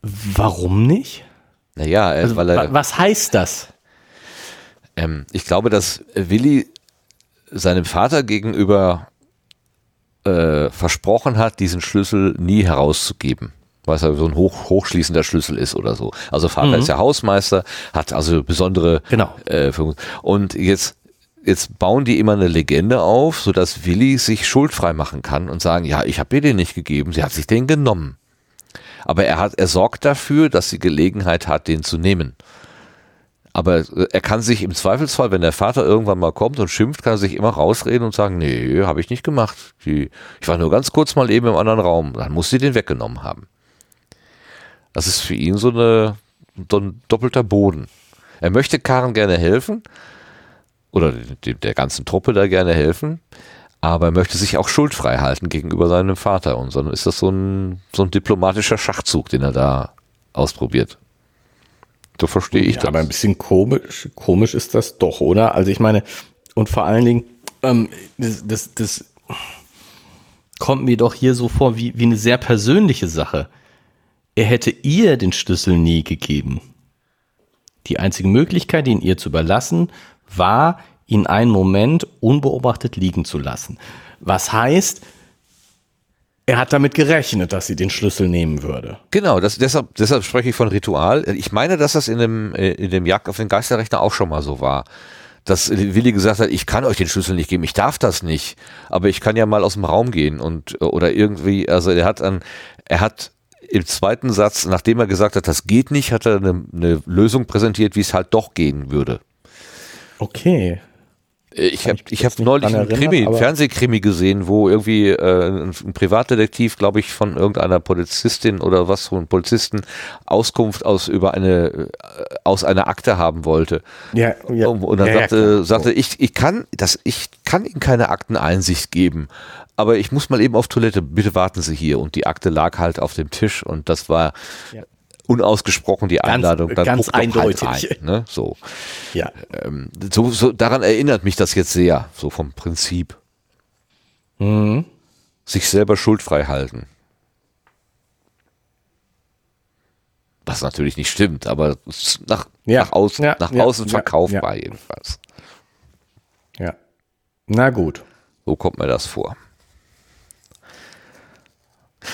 Warum nicht? Naja, also, weil er. Was heißt das? Ähm, ich glaube, dass Willi seinem Vater gegenüber äh, versprochen hat, diesen Schlüssel nie herauszugeben. Weil es ja so ein hoch, hochschließender Schlüssel ist oder so. Also Vater mhm. ist ja Hausmeister, hat also besondere genau. Äh, und jetzt jetzt bauen die immer eine Legende auf, sodass Willi sich schuldfrei machen kann und sagen, ja, ich habe ihr den nicht gegeben, sie hat sich den genommen. Aber er hat, er sorgt dafür, dass sie Gelegenheit hat, den zu nehmen. Aber er kann sich im Zweifelsfall, wenn der Vater irgendwann mal kommt und schimpft, kann er sich immer rausreden und sagen, nee, habe ich nicht gemacht. Die, ich war nur ganz kurz mal eben im anderen Raum. Dann muss sie den weggenommen haben. Das ist für ihn so, eine, so ein doppelter Boden. Er möchte Karen gerne helfen oder der ganzen Truppe da gerne helfen, aber er möchte sich auch schuldfrei halten gegenüber seinem Vater. Und dann ist das so ein, so ein diplomatischer Schachzug, den er da ausprobiert. So verstehe ich ja, das. Aber ein bisschen komisch, komisch ist das doch, oder? Also ich meine, und vor allen Dingen, ähm, das, das, das kommt mir doch hier so vor wie, wie eine sehr persönliche Sache er hätte ihr den Schlüssel nie gegeben. Die einzige Möglichkeit, ihn ihr zu überlassen, war, ihn einen Moment unbeobachtet liegen zu lassen. Was heißt, er hat damit gerechnet, dass sie den Schlüssel nehmen würde. Genau, das, deshalb, deshalb spreche ich von Ritual. Ich meine, dass das in dem, äh, in dem Jagd auf den Geisterrechner auch schon mal so war. Dass Willi gesagt hat, ich kann euch den Schlüssel nicht geben, ich darf das nicht, aber ich kann ja mal aus dem Raum gehen und oder irgendwie, also er hat an, er hat im zweiten Satz, nachdem er gesagt hat, das geht nicht, hat er eine, eine Lösung präsentiert, wie es halt doch gehen würde. Okay. Äh, ich habe ich hab neulich einen Krimi, einen Fernsehkrimi gesehen, wo irgendwie äh, ein, ein Privatdetektiv, glaube ich, von irgendeiner Polizistin oder was von Polizisten Auskunft aus über eine äh, aus einer Akte haben wollte. Ja, ja. Und dann ja, sagte, ja, sagte ich, ich kann das, ich kann Ihnen keine Akteneinsicht geben, aber ich muss mal eben auf Toilette. Bitte warten Sie hier. Und die Akte lag halt auf dem Tisch und das war ja unausgesprochen die Einladung. Ganz, ganz halt eindeutig. Halt ein, *laughs* ne? So. Ja. Ähm, so, so, daran erinnert mich das jetzt sehr, so vom Prinzip. Mhm. Sich selber schuldfrei halten. Was natürlich nicht stimmt, aber nach, ja. nach außen, ja. nach außen verkaufbar jedenfalls. Ja. Na gut. So kommt mir das vor.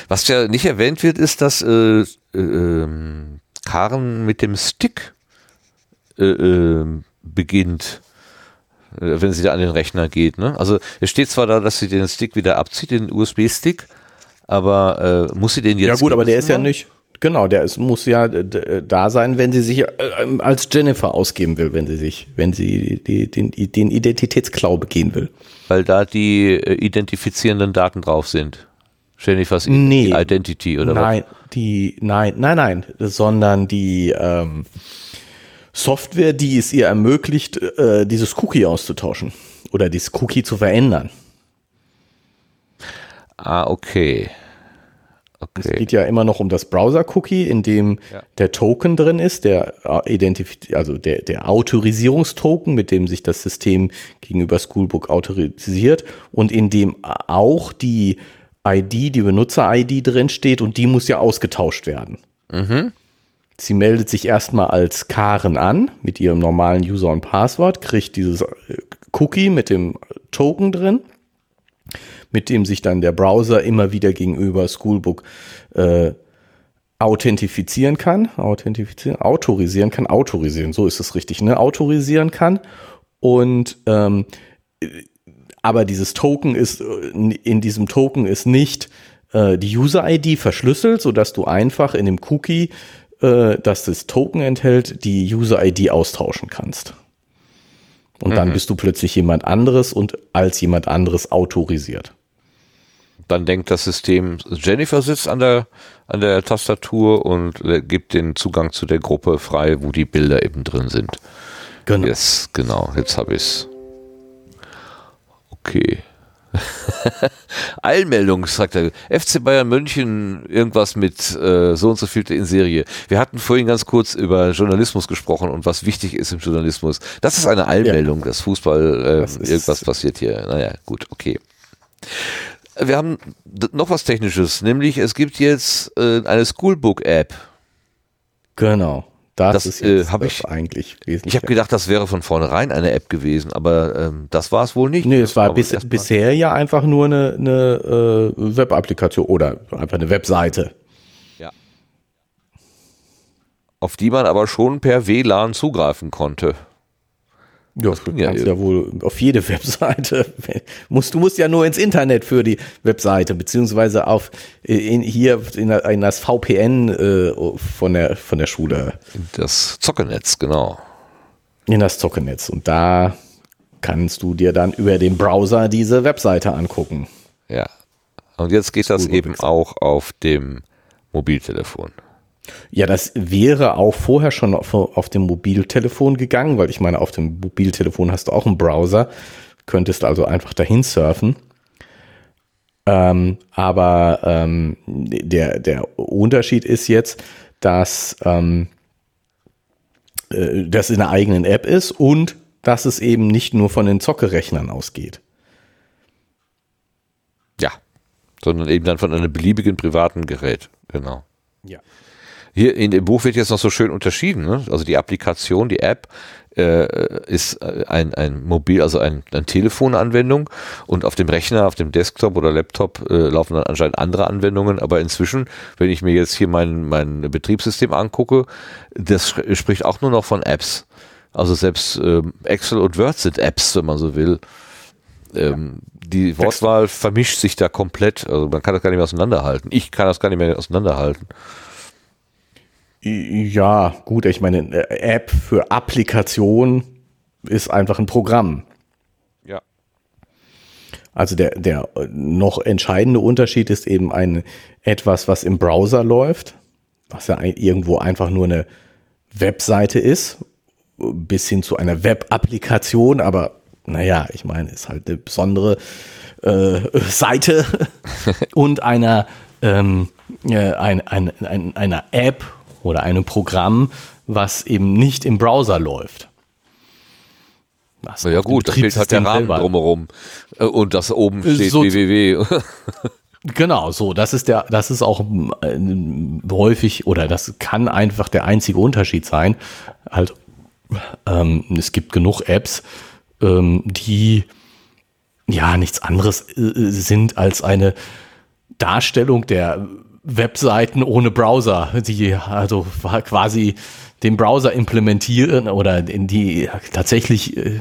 Was ja nicht erwähnt wird, ist, dass äh, äh, Karen mit dem Stick äh, ähm, beginnt, äh, wenn sie da an den Rechner geht. Ne? Also es steht zwar da, dass sie den Stick wieder abzieht, den USB-Stick, aber äh, muss sie den jetzt. Ja gut, aber der ist ja nicht. Genau, der ist, muss ja da sein, wenn sie sich äh, ähm, als Jennifer ausgeben will, wenn sie sich, wenn sie die, den, den Identitätsklau begehen will. Weil da die äh, identifizierenden Daten drauf sind. Jennifer's nee, Identity oder nein, was? Die, nein, nein, nein, sondern die ähm, Software, die es ihr ermöglicht, äh, dieses Cookie auszutauschen oder dieses Cookie zu verändern. Ah, okay. Okay. Es geht ja immer noch um das Browser-Cookie, in dem ja. der Token drin ist, der äh, Identif also der, der Autorisierungstoken, mit dem sich das System gegenüber Schoolbook autorisiert und in dem auch die ID, die Benutzer-ID drin steht und die muss ja ausgetauscht werden. Mhm. Sie meldet sich erstmal als Karen an mit ihrem normalen User und Passwort, kriegt dieses äh, Cookie mit dem Token drin, mit dem sich dann der Browser immer wieder gegenüber Schoolbook äh, authentifizieren kann, authentifizieren, autorisieren kann, autorisieren, so ist es richtig, ne? Autorisieren kann. Und ähm, aber dieses Token ist, in diesem Token ist nicht äh, die User-ID verschlüsselt, sodass du einfach in dem Cookie, äh, das das Token enthält, die User-ID austauschen kannst. Und mhm. dann bist du plötzlich jemand anderes und als jemand anderes autorisiert. Dann denkt das System, Jennifer sitzt an der, an der Tastatur und äh, gibt den Zugang zu der Gruppe frei, wo die Bilder eben drin sind. Genau. Yes, genau, jetzt habe ich es. Okay. *laughs* Eilmeldung, sagt er. FC Bayern München, irgendwas mit äh, so und so viel in Serie. Wir hatten vorhin ganz kurz über Journalismus gesprochen und was wichtig ist im Journalismus. Das ist eine Eilmeldung, ja. dass Fußball äh, das irgendwas passiert hier. Naja, gut, okay. Wir haben noch was Technisches, nämlich es gibt jetzt äh, eine Schoolbook-App. Genau. Das, das ist äh, habe ich eigentlich. Ich habe gedacht, das wäre von vornherein eine App gewesen, aber ähm, das war es wohl nicht. Nee, es war bis, bisher ja einfach nur eine, eine äh, Web-Applikation oder einfach eine Webseite. Ja. Auf die man aber schon per WLAN zugreifen konnte. Ja, das kannst ja, ja wohl auf jede *laughs* Webseite. musst, du musst ja nur ins Internet für die Webseite, beziehungsweise auf in, hier in, in das VPN äh, von, der, von der Schule. Das Zockennetz, genau. In das Zockennetz. Und da kannst du dir dann über den Browser diese Webseite angucken. Ja. Und jetzt geht das eben auch auf dem Mobiltelefon. Ja, das wäre auch vorher schon auf, auf, dem Mobiltelefon gegangen, weil ich meine, auf dem Mobiltelefon hast du auch einen Browser, könntest also einfach dahin surfen. Ähm, aber ähm, der, der Unterschied ist jetzt, dass ähm, äh, das in einer eigenen App ist und dass es eben nicht nur von den Zockerechnern ausgeht. Ja, sondern eben dann von einem beliebigen privaten Gerät. Genau. Ja. Hier in dem Buch wird jetzt noch so schön unterschieden. Ne? Also die Applikation, die App äh, ist äh, ein, ein Mobil, also ein, eine Telefonanwendung und auf dem Rechner, auf dem Desktop oder Laptop äh, laufen dann anscheinend andere Anwendungen. Aber inzwischen, wenn ich mir jetzt hier mein, mein Betriebssystem angucke, das spricht auch nur noch von Apps. Also selbst äh, Excel und Word sind Apps, wenn man so will. Ähm. Die Wortwahl vermischt sich da komplett. Also man kann das gar nicht mehr auseinanderhalten. Ich kann das gar nicht mehr auseinanderhalten. Ja, gut, ich meine, eine App für Applikation ist einfach ein Programm. Ja. Also der, der noch entscheidende Unterschied ist eben ein etwas, was im Browser läuft, was ja irgendwo einfach nur eine Webseite ist, bis hin zu einer Web-Applikation, aber naja, ich meine, ist halt eine besondere äh, *laughs* Seite *laughs* und einer, ähm, äh, ein, ein, ein, einer App oder einem Programm, was eben nicht im Browser läuft. Was ja gut, da fehlt halt der Rahmen selber. drumherum äh, und das oben steht so www. *laughs* Genau, so, das ist der, das ist auch äh, häufig oder das kann einfach der einzige Unterschied sein. Halt, ähm, es gibt genug Apps, ähm, die ja nichts anderes äh, sind als eine Darstellung der Webseiten ohne Browser, die also quasi den Browser implementieren oder in die tatsächlich äh,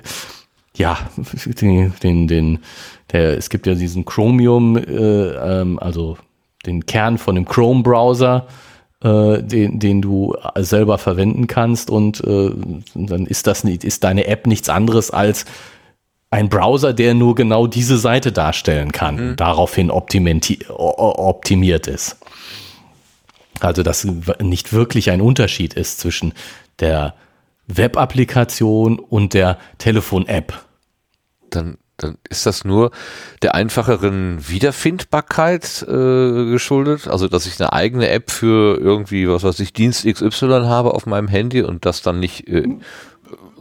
ja den den, den der es gibt ja diesen Chromium äh, ähm, also den Kern von dem Chrome Browser äh, den, den du selber verwenden kannst und äh, dann ist das nicht, ist deine App nichts anderes als ein Browser, der nur genau diese Seite darstellen kann, mhm. daraufhin optimiert ist. Also, dass nicht wirklich ein Unterschied ist zwischen der Web-Applikation und der Telefon-App. Dann, dann ist das nur der einfacheren Wiederfindbarkeit äh, geschuldet. Also, dass ich eine eigene App für irgendwie, was weiß ich, Dienst XY habe auf meinem Handy und das dann nicht äh,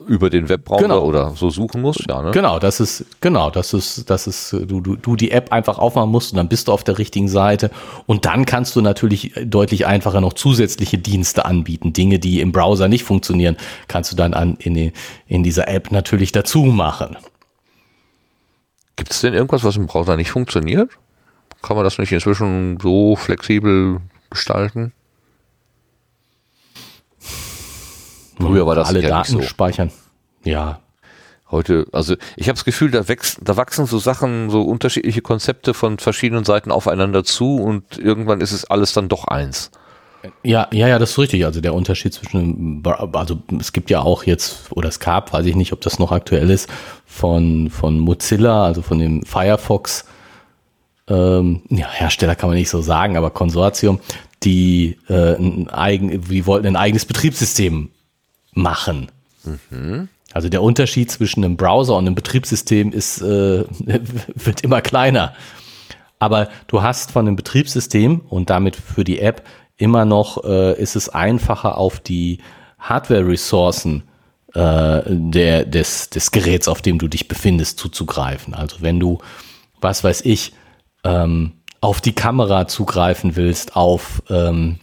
über den Webbrowser genau. oder so suchen musst, ja, ne? Genau, das ist, genau, das ist, das ist, du, du, du die App einfach aufmachen musst und dann bist du auf der richtigen Seite und dann kannst du natürlich deutlich einfacher noch zusätzliche Dienste anbieten. Dinge, die im Browser nicht funktionieren, kannst du dann an, in, in dieser App natürlich dazu machen. Gibt es denn irgendwas, was im Browser nicht funktioniert? Kann man das nicht inzwischen so flexibel gestalten? Früher war das alle Daten so. speichern. Ja. Heute, also ich habe das Gefühl, da, wächst, da wachsen so Sachen, so unterschiedliche Konzepte von verschiedenen Seiten aufeinander zu und irgendwann ist es alles dann doch eins. Ja, ja, ja, das ist richtig. Also der Unterschied zwischen, also es gibt ja auch jetzt, oder es gab, weiß ich nicht, ob das noch aktuell ist, von, von Mozilla, also von dem Firefox, ähm, ja, Hersteller kann man nicht so sagen, aber Konsortium, die äh, ein eigen, die wollten ein eigenes Betriebssystem machen. Mhm. Also der Unterschied zwischen einem Browser und einem Betriebssystem ist, äh, *laughs* wird immer kleiner. Aber du hast von einem Betriebssystem und damit für die App immer noch, äh, ist es einfacher auf die Hardware-Ressourcen äh, des, des Geräts, auf dem du dich befindest, zuzugreifen. Also wenn du was weiß ich, ähm, auf die Kamera zugreifen willst, auf ähm,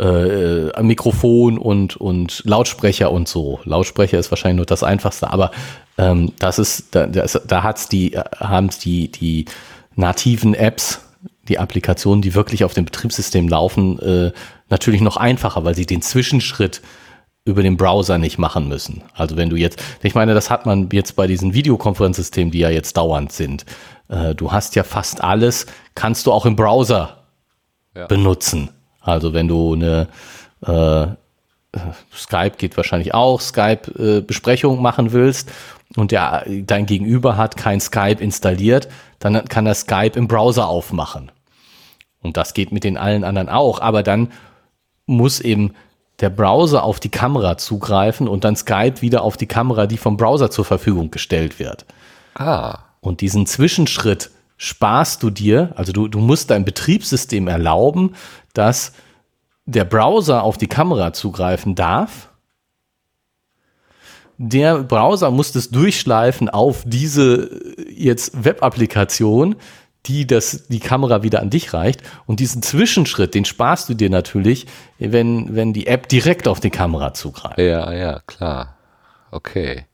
äh, Mikrofon und, und Lautsprecher und so. Lautsprecher ist wahrscheinlich nur das Einfachste, aber ähm, das ist, da, das, da hat's die, haben es die, die nativen Apps, die Applikationen, die wirklich auf dem Betriebssystem laufen, äh, natürlich noch einfacher, weil sie den Zwischenschritt über den Browser nicht machen müssen. Also wenn du jetzt, ich meine, das hat man jetzt bei diesen Videokonferenzsystemen, die ja jetzt dauernd sind. Äh, du hast ja fast alles, kannst du auch im Browser ja. benutzen. Also wenn du eine äh, Skype geht wahrscheinlich auch, Skype-Besprechung äh, machen willst und der, dein Gegenüber hat kein Skype installiert, dann kann er Skype im Browser aufmachen. Und das geht mit den allen anderen auch. Aber dann muss eben der Browser auf die Kamera zugreifen und dann Skype wieder auf die Kamera, die vom Browser zur Verfügung gestellt wird. Ah. Und diesen Zwischenschritt sparst du dir, also du, du musst dein Betriebssystem erlauben, dass der Browser auf die Kamera zugreifen darf. Der Browser muss das durchschleifen auf diese jetzt Web-Applikation, die das, die Kamera wieder an dich reicht. Und diesen Zwischenschritt, den sparst du dir natürlich, wenn, wenn die App direkt auf die Kamera zugreift. Ja, ja, klar. Okay.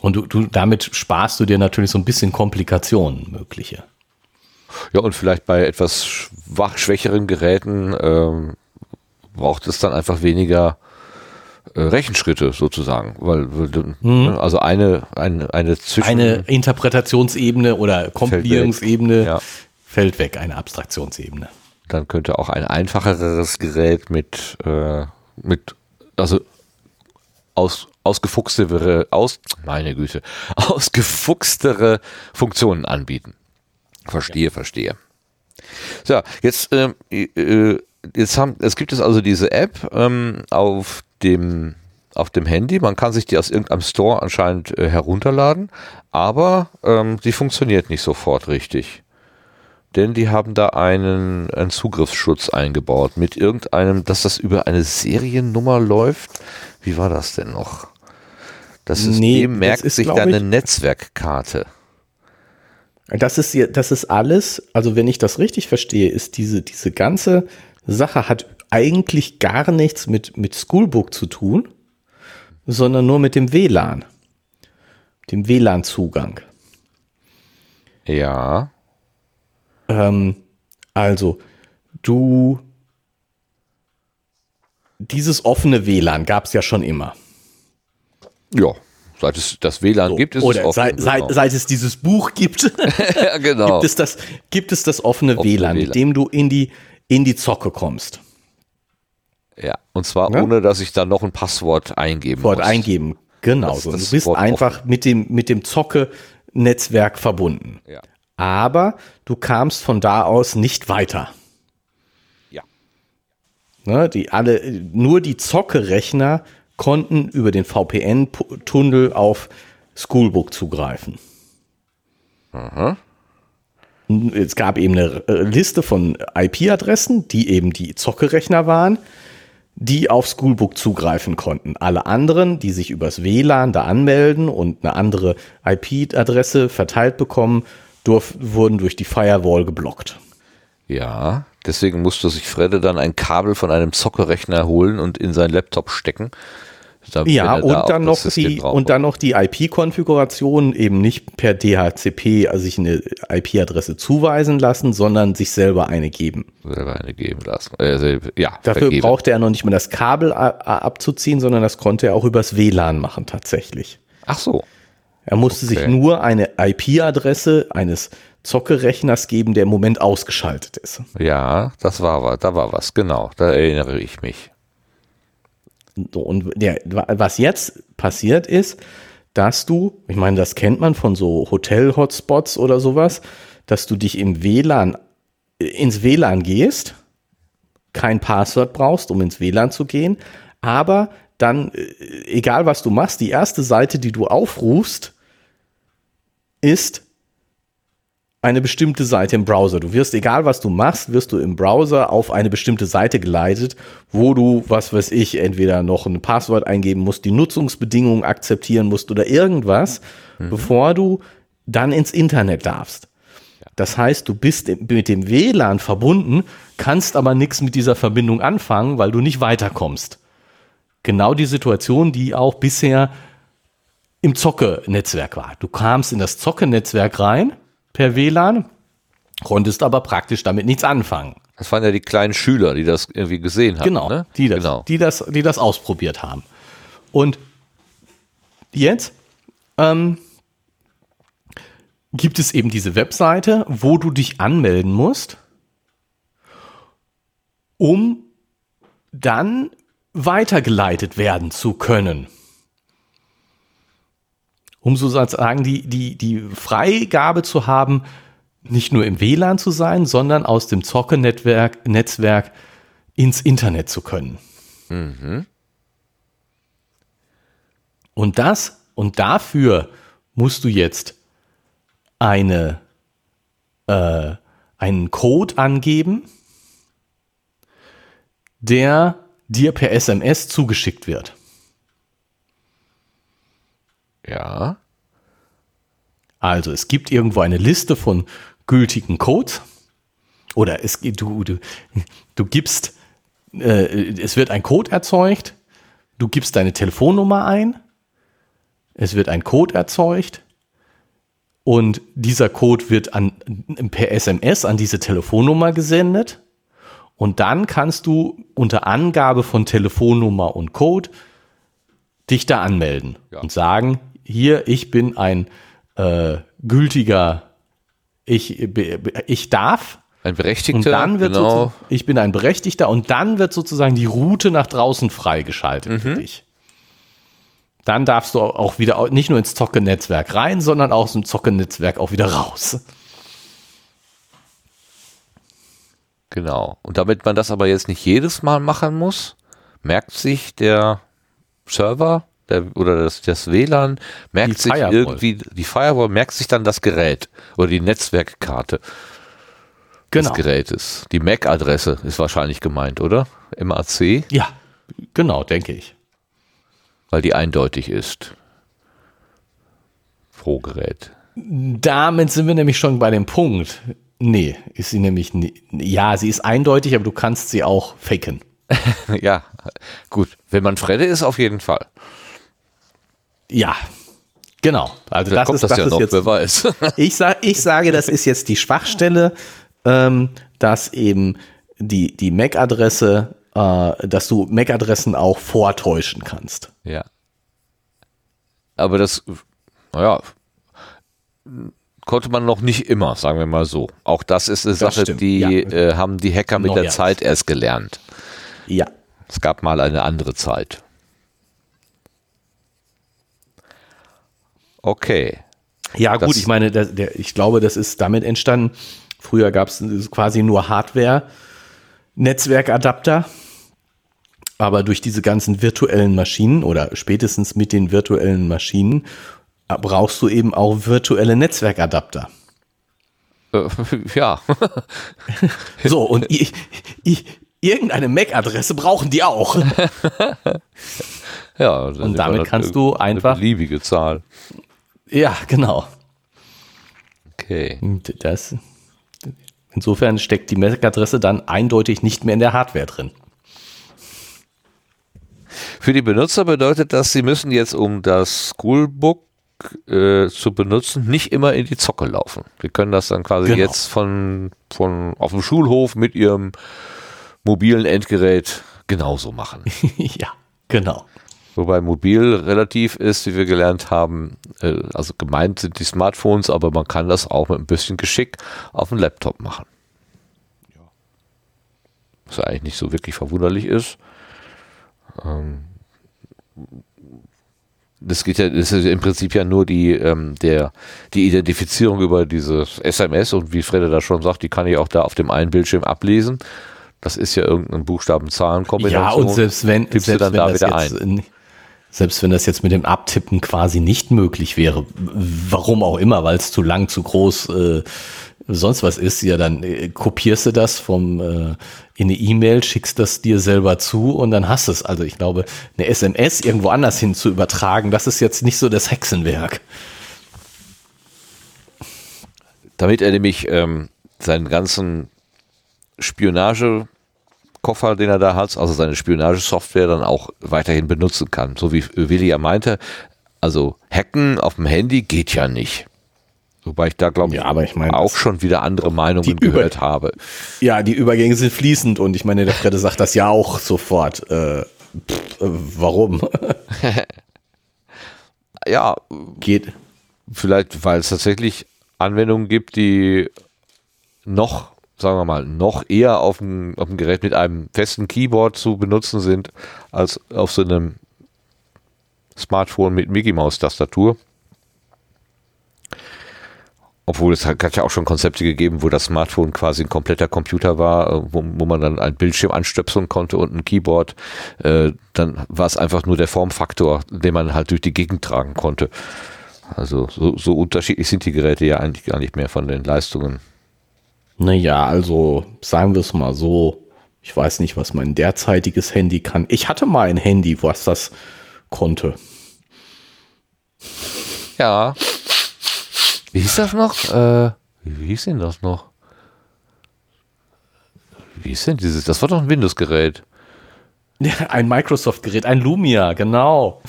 Und du, du, damit sparst du dir natürlich so ein bisschen Komplikationen mögliche. Ja, und vielleicht bei etwas schwach, schwächeren Geräten ähm, braucht es dann einfach weniger äh, Rechenschritte sozusagen, weil mhm. Ne, also eine eine eine Zwischen eine Interpretationsebene oder Kompilierungsebene fällt, ja. fällt weg, eine Abstraktionsebene. Dann könnte auch ein einfacheres Gerät mit äh, mit also aus ausgefuchstere aus meine Güte *laughs* ausgefuchstere Funktionen anbieten. Verstehe, ja. verstehe. So, jetzt, ähm, äh, jetzt haben, es gibt es also diese App ähm, auf dem auf dem Handy. Man kann sich die aus irgendeinem Store anscheinend äh, herunterladen, aber ähm, die funktioniert nicht sofort richtig. Denn die haben da einen, einen Zugriffsschutz eingebaut mit irgendeinem, dass das über eine Seriennummer läuft. Wie war das denn noch? Das System nee, merkt ist, sich da eine Netzwerkkarte. Das ist, das ist alles, also wenn ich das richtig verstehe, ist diese, diese ganze Sache hat eigentlich gar nichts mit, mit Schoolbook zu tun, sondern nur mit dem WLAN. Dem WLAN-Zugang. Ja. Ähm, also, du, dieses offene WLAN gab es ja schon immer. Ja. Seit es das WLAN so, gibt, ist oder es offen. Seit, seit, genau. seit es dieses Buch gibt, *laughs* *laughs* genau. gibt, es das, gibt es das offene, offene WLAN, WLAN, mit dem du in die, in die Zocke kommst. Ja, und zwar ja? ohne, dass ich da noch ein Passwort eingeben Wort muss. eingeben, genau. Das. Das du bist Wort einfach mit dem, mit dem Zocke-Netzwerk verbunden. Ja. Aber du kamst von da aus nicht weiter. Ja. Ne, die alle, nur die Zocke-Rechner konnten über den VPN-Tunnel auf Schoolbook zugreifen. Aha. Es gab eben eine äh, Liste von IP-Adressen, die eben die Zockerechner waren, die auf Schoolbook zugreifen konnten. Alle anderen, die sich übers WLAN da anmelden und eine andere IP-Adresse verteilt bekommen, durf, wurden durch die Firewall geblockt. Ja, deswegen musste sich Fredde dann ein Kabel von einem Zockerrechner holen und in seinen Laptop stecken, ja, und da dann noch die und dann noch die IP-Konfiguration eben nicht per DHCP also sich eine IP-Adresse zuweisen lassen, sondern sich selber eine geben. Selber eine geben lassen. Äh, ja, Dafür vergeben. brauchte er noch nicht mal das Kabel abzuziehen, sondern das konnte er auch übers WLAN machen tatsächlich. Ach so. Er musste okay. sich nur eine IP-Adresse eines Zockerechners geben, der im Moment ausgeschaltet ist. Ja, das war da war was, genau, da erinnere ich mich. So, und der, was jetzt passiert ist, dass du, ich meine, das kennt man von so Hotel-Hotspots oder sowas, dass du dich im WLAN, ins WLAN gehst, kein Passwort brauchst, um ins WLAN zu gehen, aber dann, äh, egal was du machst, die erste Seite, die du aufrufst, ist eine bestimmte Seite im Browser. Du wirst, egal was du machst, wirst du im Browser auf eine bestimmte Seite geleitet, wo du, was weiß ich, entweder noch ein Passwort eingeben musst, die Nutzungsbedingungen akzeptieren musst oder irgendwas, mhm. bevor du dann ins Internet darfst. Das heißt, du bist mit dem WLAN verbunden, kannst aber nichts mit dieser Verbindung anfangen, weil du nicht weiterkommst. Genau die Situation, die auch bisher im Zocke-Netzwerk war. Du kamst in das Zocke-Netzwerk rein per WLAN, konntest aber praktisch damit nichts anfangen. Das waren ja die kleinen Schüler, die das irgendwie gesehen haben. Genau, ne? die, das, genau. Die, das, die das ausprobiert haben. Und jetzt ähm, gibt es eben diese Webseite, wo du dich anmelden musst, um dann weitergeleitet werden zu können. Um sozusagen die, die, die Freigabe zu haben, nicht nur im WLAN zu sein, sondern aus dem Zocke-Netzwerk Netzwerk ins Internet zu können. Und das und dafür musst du jetzt eine, äh, einen Code angeben, der dir per SMS zugeschickt wird. Ja. Also es gibt irgendwo eine Liste von gültigen Codes oder es, du, du, du gibst, äh, es wird ein Code erzeugt, du gibst deine Telefonnummer ein, es wird ein Code erzeugt und dieser Code wird an, per SMS an diese Telefonnummer gesendet und dann kannst du unter Angabe von Telefonnummer und Code dich da anmelden Ja. und sagen, hier, ich bin ein äh, gültiger, ich, ich darf. Ein Berechtigter. Und dann wird genau. ich bin ein Berechtigter und dann wird sozusagen die Route nach draußen freigeschaltet Mhm. für dich. Dann darfst du auch wieder nicht nur ins Zocke-Netzwerk rein, sondern auch aus dem Zocke-Netzwerk auch wieder raus. Genau. Und damit man das aber jetzt nicht jedes Mal machen muss, merkt sich der Server der, oder das, das WLAN, merkt Die sich Firewall. irgendwie, die Firewall merkt sich dann das Gerät oder die Netzwerkkarte Genau. des Gerätes. Die MAC-Adresse ist wahrscheinlich gemeint, oder? MAC, Ja, genau, denke ich. weil die eindeutig ist. Pro Gerät. Damit sind wir nämlich schon bei dem Punkt. Nee, ist sie nämlich nie, ja, sie ist eindeutig, aber du kannst sie auch faken. *laughs* ja, gut. Wenn man Fredde ist, auf jeden Fall. Ja, genau. Also Da das kommt ist, das, das ja noch, jetzt wer weiß. *laughs* Ich, sag, ich sage, das ist jetzt die Schwachstelle, ähm, dass eben die, die MAC-Adresse, äh, dass du MAC-Adressen auch vortäuschen kannst. Ja. Aber das, naja, konnte man noch nicht immer, sagen wir mal so. Auch das ist eine Sache, stimmt, die ja. äh, haben die Hacker mit der Neuerlich. Zeit erst gelernt. Ja. Es gab mal eine andere Zeit. Okay. Ja, Das- gut, ich meine, der, der, ich glaube, das ist damit entstanden. Früher gab es quasi nur Hardware-Netzwerkadapter. Aber durch diese ganzen virtuellen Maschinen oder spätestens mit den virtuellen Maschinen äh, brauchst du eben auch virtuelle Netzwerkadapter. Äh, *laughs* ja. *laughs* So, und ich, ich, irgendeine MAC-Adresse brauchen die auch. *laughs* ja das Und damit kannst du einfach- Eine beliebige Zahl. Ja, genau. Okay. Das, insofern steckt die MAC-Adresse dann eindeutig nicht mehr in der Hardware drin. Für die Benutzer bedeutet das, sie müssen jetzt, um das Schoolbook äh, zu benutzen, nicht immer in die Zocke laufen. Wir können das dann quasi Genau. jetzt von, von auf dem Schulhof mit ihrem mobilen Endgerät genauso machen. *laughs* ja, genau. Wobei mobil relativ ist, wie wir gelernt haben, äh, also gemeint sind die Smartphones, aber man kann das auch mit ein bisschen Geschick auf dem Laptop machen. Was ja eigentlich nicht so wirklich verwunderlich ist. Ähm, das geht ja, das ist im Prinzip ja nur die, ähm, der, die Identifizierung über dieses SMS und wie Fredde da schon sagt, die kann ich auch da auf dem einen Bildschirm ablesen. Das ist ja irgendein Buchstaben-Zahlen-Kombination. Ja, und selbst wenn, du selbst dann wenn da wieder jetzt, ein. Selbst wenn das jetzt mit dem Abtippen quasi nicht möglich wäre, warum auch immer, weil es zu lang, zu groß, äh, sonst was ist, ja, dann äh, kopierst du das vom äh, in eine E-Mail, schickst das dir selber zu und dann hast du es. Also ich glaube, eine SMS irgendwo anders hin zu übertragen, das ist jetzt nicht so das Hexenwerk. damit er nämlich ähm, seinen ganzen Spionagekoffer, den er da hat, also seine Spionagesoftware dann auch weiterhin benutzen kann. So wie Willi ja meinte, also hacken auf dem Handy geht ja nicht. Wobei ich da glaube Ja, ich meine, auch schon wieder andere Meinungen Über- gehört habe. Ja, die Übergänge sind fließend und ich meine, der Fredde sagt das ja auch sofort. Äh, pff, äh, warum? *laughs* Ja, Geht. vielleicht weil es tatsächlich Anwendungen gibt, die noch, sagen wir mal, noch eher auf dem, auf dem Gerät mit einem festen Keyboard zu benutzen sind, als auf so einem Smartphone mit Mickey Maus Tastatur. Obwohl es hat, hat ja auch schon Konzepte gegeben, wo das Smartphone quasi ein kompletter Computer war, äh, wo, wo man dann einen Bildschirm anstöpseln konnte und ein Keyboard. Äh, dann war es einfach nur der Formfaktor, den man halt durch die Gegend tragen konnte. Also so, so unterschiedlich sind die Geräte ja eigentlich gar nicht mehr von den Leistungen. Naja, also sagen wir es mal so. Ich weiß nicht, was mein derzeitiges Handy kann. Ich hatte mal ein Handy, was das konnte. Ja. Wie hieß das noch? Äh, wie hieß denn das noch? Wie ist denn dieses? Das war doch ein Windows-Gerät. Ja, ein Microsoft-Gerät, ein Lumia, genau.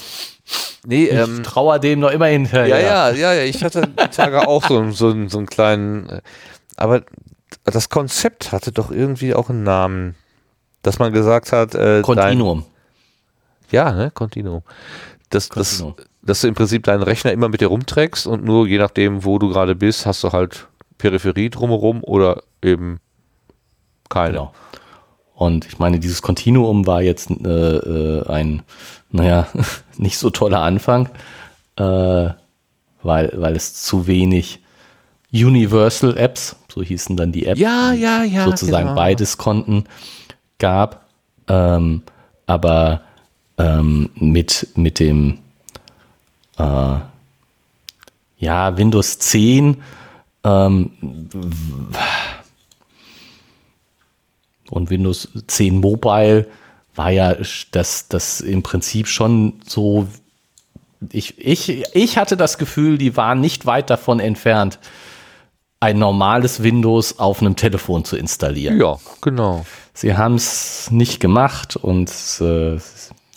Nee, Ich ähm, trauer dem noch immer hinterher. ja, ja, ja, ja. Ich hatte Tage auch so, einen- so, so einen kleinen. äh, Aber das Konzept hatte doch irgendwie auch einen Namen. Dass man gesagt hat, äh, dein, Continuum. ja, ne, Continuum. Dass, dass, Continuum. dass du im Prinzip deinen Rechner immer mit dir rumträgst und nur je nachdem, wo du gerade bist, hast du halt Peripherie drumherum oder eben keine. Genau. Und ich meine, dieses Continuum war jetzt äh, äh, ein, naja, *laughs* nicht so toller Anfang, äh, weil, weil es zu wenig Universal Apps, so hießen dann die Apps, Ja, ja, ja. sozusagen genau. beides konnten, gab. Ähm, aber ähm, mit, mit dem äh, ja, Windows 10 ähm, und Windows 10 Mobile war ja das, das im Prinzip schon so. Ich, ich, ich hatte das Gefühl, die waren nicht weit davon entfernt, ein normales Windows auf einem Telefon zu installieren. Ja, genau. Sie haben es nicht gemacht und äh,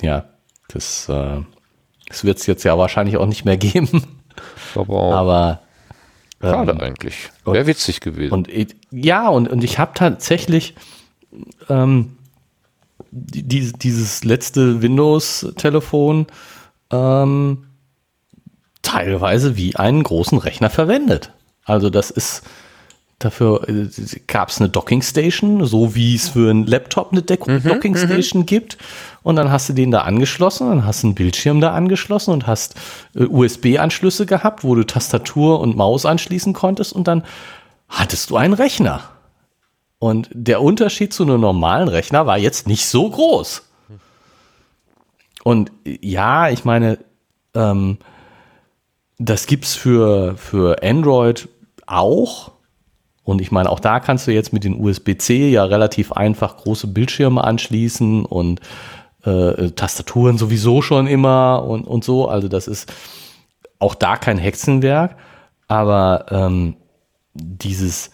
ja, das, äh, das wird es jetzt ja wahrscheinlich auch nicht mehr *laughs* geben. Aber Aber schade eigentlich. Wäre witzig gewesen. Und ich- ja, und, und ich habe tatsächlich ähm, die- dieses letzte Windows-Telefon ähm, teilweise wie einen großen Rechner verwendet. Also das ist dafür gab es eine Docking Station, so wie es für einen Laptop eine Deck Docking Station gibt. Und dann hast du den da angeschlossen, dann hast du einen Bildschirm da angeschlossen und hast äh, USB-Anschlüsse gehabt, wo du Tastatur und Maus anschließen konntest und dann hattest du einen Rechner. Und der Unterschied zu einem normalen Rechner war jetzt nicht so groß. Und ja, ich meine, ähm, das gibt's für, für Android auch. Und ich meine, auch da kannst du jetzt mit den USB-C ja relativ einfach große Bildschirme anschließen und äh, Tastaturen sowieso schon immer und, und so. Also das ist auch da kein Hexenwerk. Aber ähm, dieses,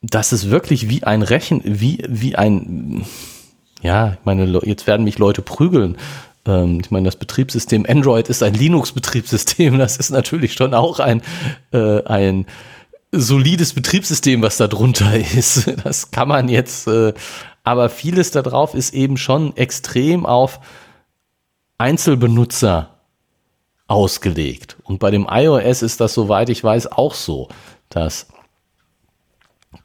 das ist wirklich wie ein Rechen, wie, wie ein, ja, ich meine, jetzt werden mich Leute prügeln. Ähm, ich meine, das Betriebssystem Android ist ein Linux-Betriebssystem. Das ist natürlich schon auch ein, äh, ein solides Betriebssystem, was da drunter *laughs* ist. Das kann man jetzt, äh, aber vieles darauf ist eben schon extrem auf Einzelbenutzer ausgelegt. Und bei dem iOS ist das, soweit ich weiß, auch so, dass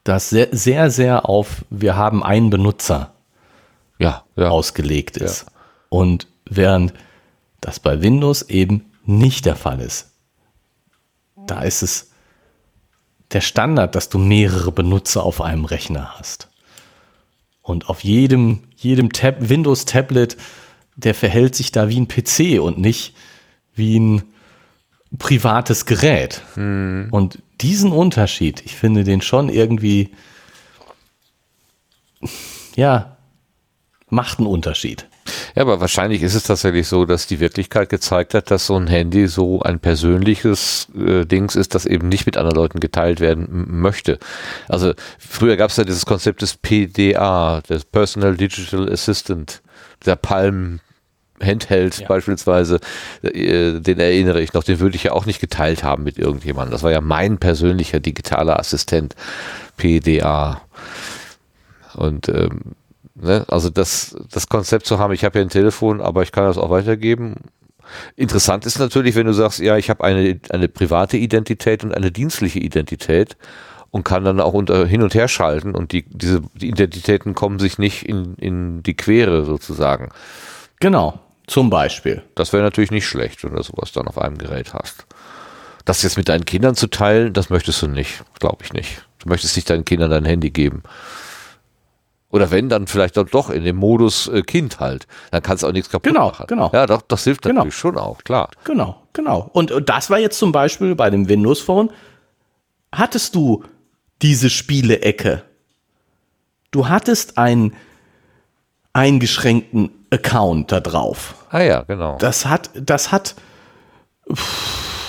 das sehr, sehr, sehr auf, wir haben einen Benutzer ja, ja. ausgelegt ist. Und während das bei Windows eben nicht der Fall ist. Da ist es der Standard, dass du mehrere Benutzer auf einem Rechner hast. Und auf jedem, jedem Tab Windows-Tablet, der verhält sich da wie ein PC und nicht wie ein privates Gerät. Und diesen Unterschied, ich finde den schon irgendwie, ja, macht einen Unterschied. Ja, aber wahrscheinlich ist es tatsächlich so, dass die Wirklichkeit gezeigt hat, dass so ein Handy so ein persönliches äh, Dings ist, das eben nicht mit anderen Leuten geteilt werden möchte. Also früher gab es ja dieses Konzept des PDA, des Personal Digital Assistant, der Palm Handheld ja. beispielsweise, äh, den erinnere ich noch, den würde ich ja auch nicht geteilt haben mit irgendjemandem. Das war ja mein persönlicher digitaler Assistent, PDA. Und ähm, ne, also das, das Konzept zu haben, ich habe ja ein Telefon, aber ich kann das auch weitergeben. Interessant ist natürlich, wenn du sagst, ja, ich habe eine, eine private Identität und eine dienstliche Identität und kann dann auch unter, hin und her schalten und die, diese die Identitäten kommen sich nicht in, in die Quere sozusagen. Genau, zum Beispiel. Das wäre natürlich nicht schlecht, wenn du sowas dann auf einem Gerät hast. Das jetzt mit deinen Kindern zu teilen, das möchtest du nicht, glaube ich nicht. Du möchtest nicht deinen Kindern dein Handy geben. Oder wenn, dann vielleicht doch in dem Modus äh, Kind halt. Dann kannst du auch nichts kaputt genau, machen. Genau, Ja, doch, das hilft genau. natürlich schon auch, klar. Genau, genau. Und, und das war jetzt zum Beispiel bei dem Windows Phone. Hattest du diese Spiele-Ecke? Du hattest einen eingeschränkten Account da drauf. Ah ja, genau. Das hat, das hat. Pff,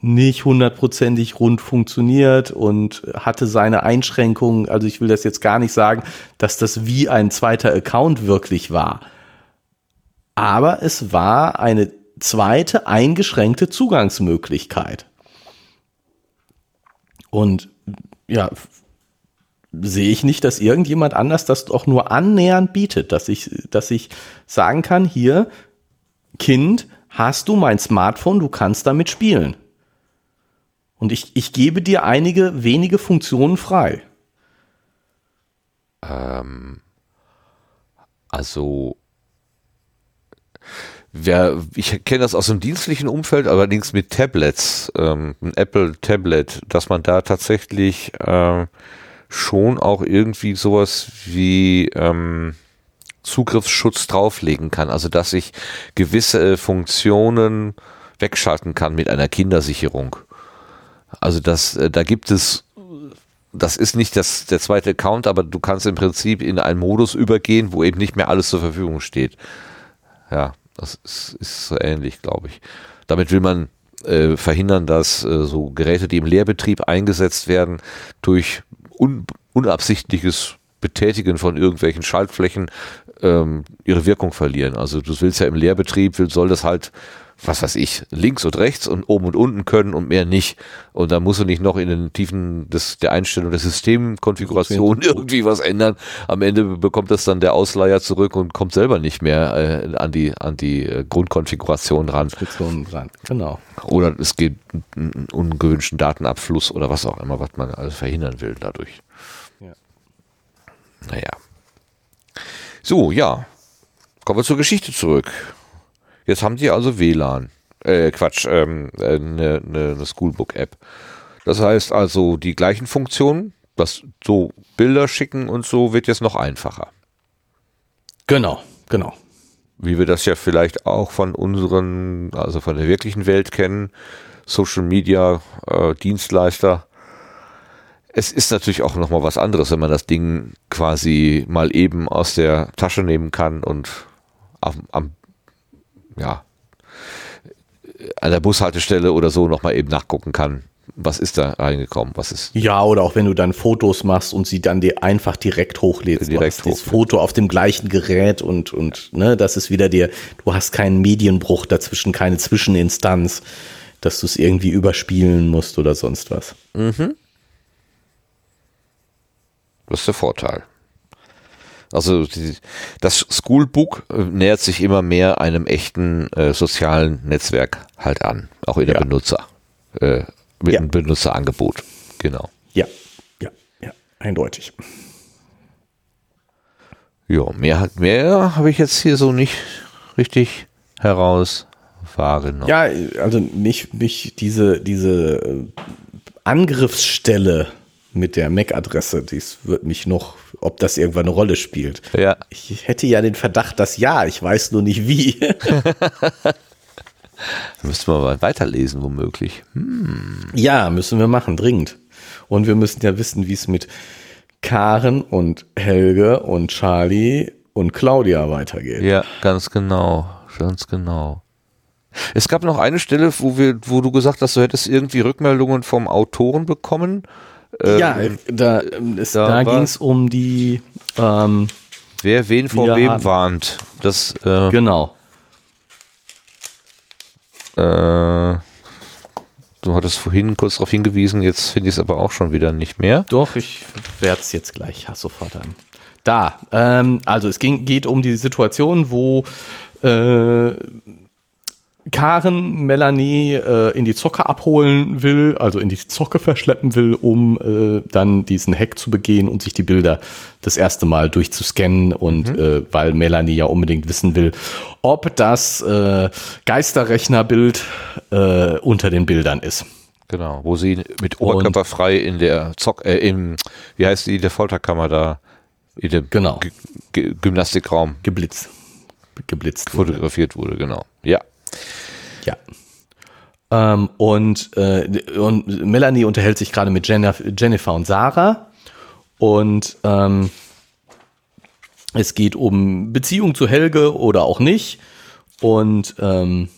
nicht hundertprozentig rund funktioniert und hatte seine Einschränkungen. Also ich will das jetzt gar nicht sagen, dass das wie ein zweiter Account wirklich war. Aber es war eine zweite eingeschränkte Zugangsmöglichkeit. Und ja, sehe ich nicht, dass irgendjemand anders das auch nur annähernd bietet, dass ich, dass ich sagen kann, hier, Kind, hast du mein Smartphone, du kannst damit spielen. Und ich, ich gebe dir einige wenige Funktionen frei. Ähm, also, wer, ich kenne das aus dem dienstlichen Umfeld, allerdings mit Tablets, ähm, ein Apple Tablet, dass man da tatsächlich äh, schon auch irgendwie sowas wie ähm, Zugriffsschutz drauflegen kann. Also, dass ich gewisse Funktionen wegschalten kann mit einer Kindersicherung. Also das, äh, da gibt es, das ist nicht das, der zweite Account, aber du kannst im Prinzip in einen Modus übergehen, wo eben nicht mehr alles zur Verfügung steht. Ja, das ist, ist so ähnlich, glaube ich. Damit will man äh, verhindern, dass äh, so Geräte, die im Lehrbetrieb eingesetzt werden, durch un, unabsichtliches Betätigen von irgendwelchen Schaltflächen ähm, ihre Wirkung verlieren. Also du willst ja im Lehrbetrieb, soll das halt was weiß ich, links und rechts und oben und unten können und mehr nicht. Und da musst du nicht noch in den Tiefen des, der Einstellung der Systemkonfiguration irgendwie was ändern. Am Ende bekommt das dann der Ausleiher zurück und kommt selber nicht mehr äh, an die, an die äh, Grundkonfiguration ran. ran. Genau. Oder es geht einen ungewünschten Datenabfluss oder was auch immer, was man alles verhindern will dadurch. Ja. Naja. So, ja. Kommen wir zur Geschichte zurück. Jetzt haben die also WLAN. Äh, Quatsch, ähm, eine, eine, eine Schoolbook-App. Das heißt also, die gleichen Funktionen, das so Bilder schicken und so, wird jetzt noch einfacher. Genau, genau. Wie wir das ja vielleicht auch von unseren, also von der wirklichen Welt kennen, Social Media äh, Dienstleister. Es ist natürlich auch nochmal was anderes, wenn man das Ding quasi mal eben aus der Tasche nehmen kann und am, am ja, an der Bushaltestelle oder so nochmal eben nachgucken kann. Was ist da reingekommen? Was ist? Ja, oder auch wenn du dann Fotos machst und sie dann dir einfach direkt hochlädst. Direkt das Foto auf dem gleichen Gerät und, und ne, das ist wieder dir, du hast keinen Medienbruch dazwischen, keine Zwischeninstanz, dass du es irgendwie überspielen musst oder sonst was. Mhm. Das ist der Vorteil. Also die, das Schoolbook äh, nähert sich immer mehr einem echten äh, sozialen Netzwerk halt an, auch in der ja. Benutzer, äh, mit ja. einem Benutzerangebot. Genau. Ja, ja, ja, eindeutig. Ja, mehr, mehr habe ich jetzt hier so nicht richtig heraus wahrgenommen. Ja, also nicht, nicht diese, diese äh, Angriffsstelle mit der MAC-Adresse. Dies wird mich noch, ob das irgendwann eine Rolle spielt. Ja. Ich hätte ja den Verdacht, dass ja, ich weiß nur nicht wie. *laughs* müssen wir mal weiterlesen, womöglich. Hm. Ja, müssen wir machen, dringend. Und wir müssen ja wissen, wie es mit Karen und Helge und Charlie und Claudia weitergeht. Ja, ganz genau, ganz genau. Es gab noch eine Stelle, wo wir, wo du gesagt hast, du hättest irgendwie Rückmeldungen vom Autoren bekommen. Ähm, ja, da, es, da, da ging es um die ähm, Wer wen vor wem haben. warnt. Das, äh, genau. Äh, du hattest vorhin kurz darauf hingewiesen, jetzt finde ich es aber auch schon wieder nicht mehr. Doch, ich werde es jetzt gleich sofort an. Da, ähm, also es ging, geht um die Situation, wo äh, Karen Melanie äh, in die Zocke abholen will, also in die Zocke verschleppen will, um äh, dann diesen Hack zu begehen und sich die Bilder das erste Mal durchzuscannen und mhm. äh, weil Melanie ja unbedingt wissen will, ob das äh, Geisterrechnerbild äh, unter den Bildern ist. Genau, wo sie mit Oberkörper frei in der Zock, äh, im, wie heißt die, der Folterkammer da, in dem genau. G Gymnastikraum geblitzt, geblitzt fotografiert wurde, genau. Ja. Ja. Ähm, und, äh, und Melanie unterhält sich gerade mit Jennifer und Sarah. Und ähm, es geht um Beziehung zu Helge oder auch nicht. Und ähm,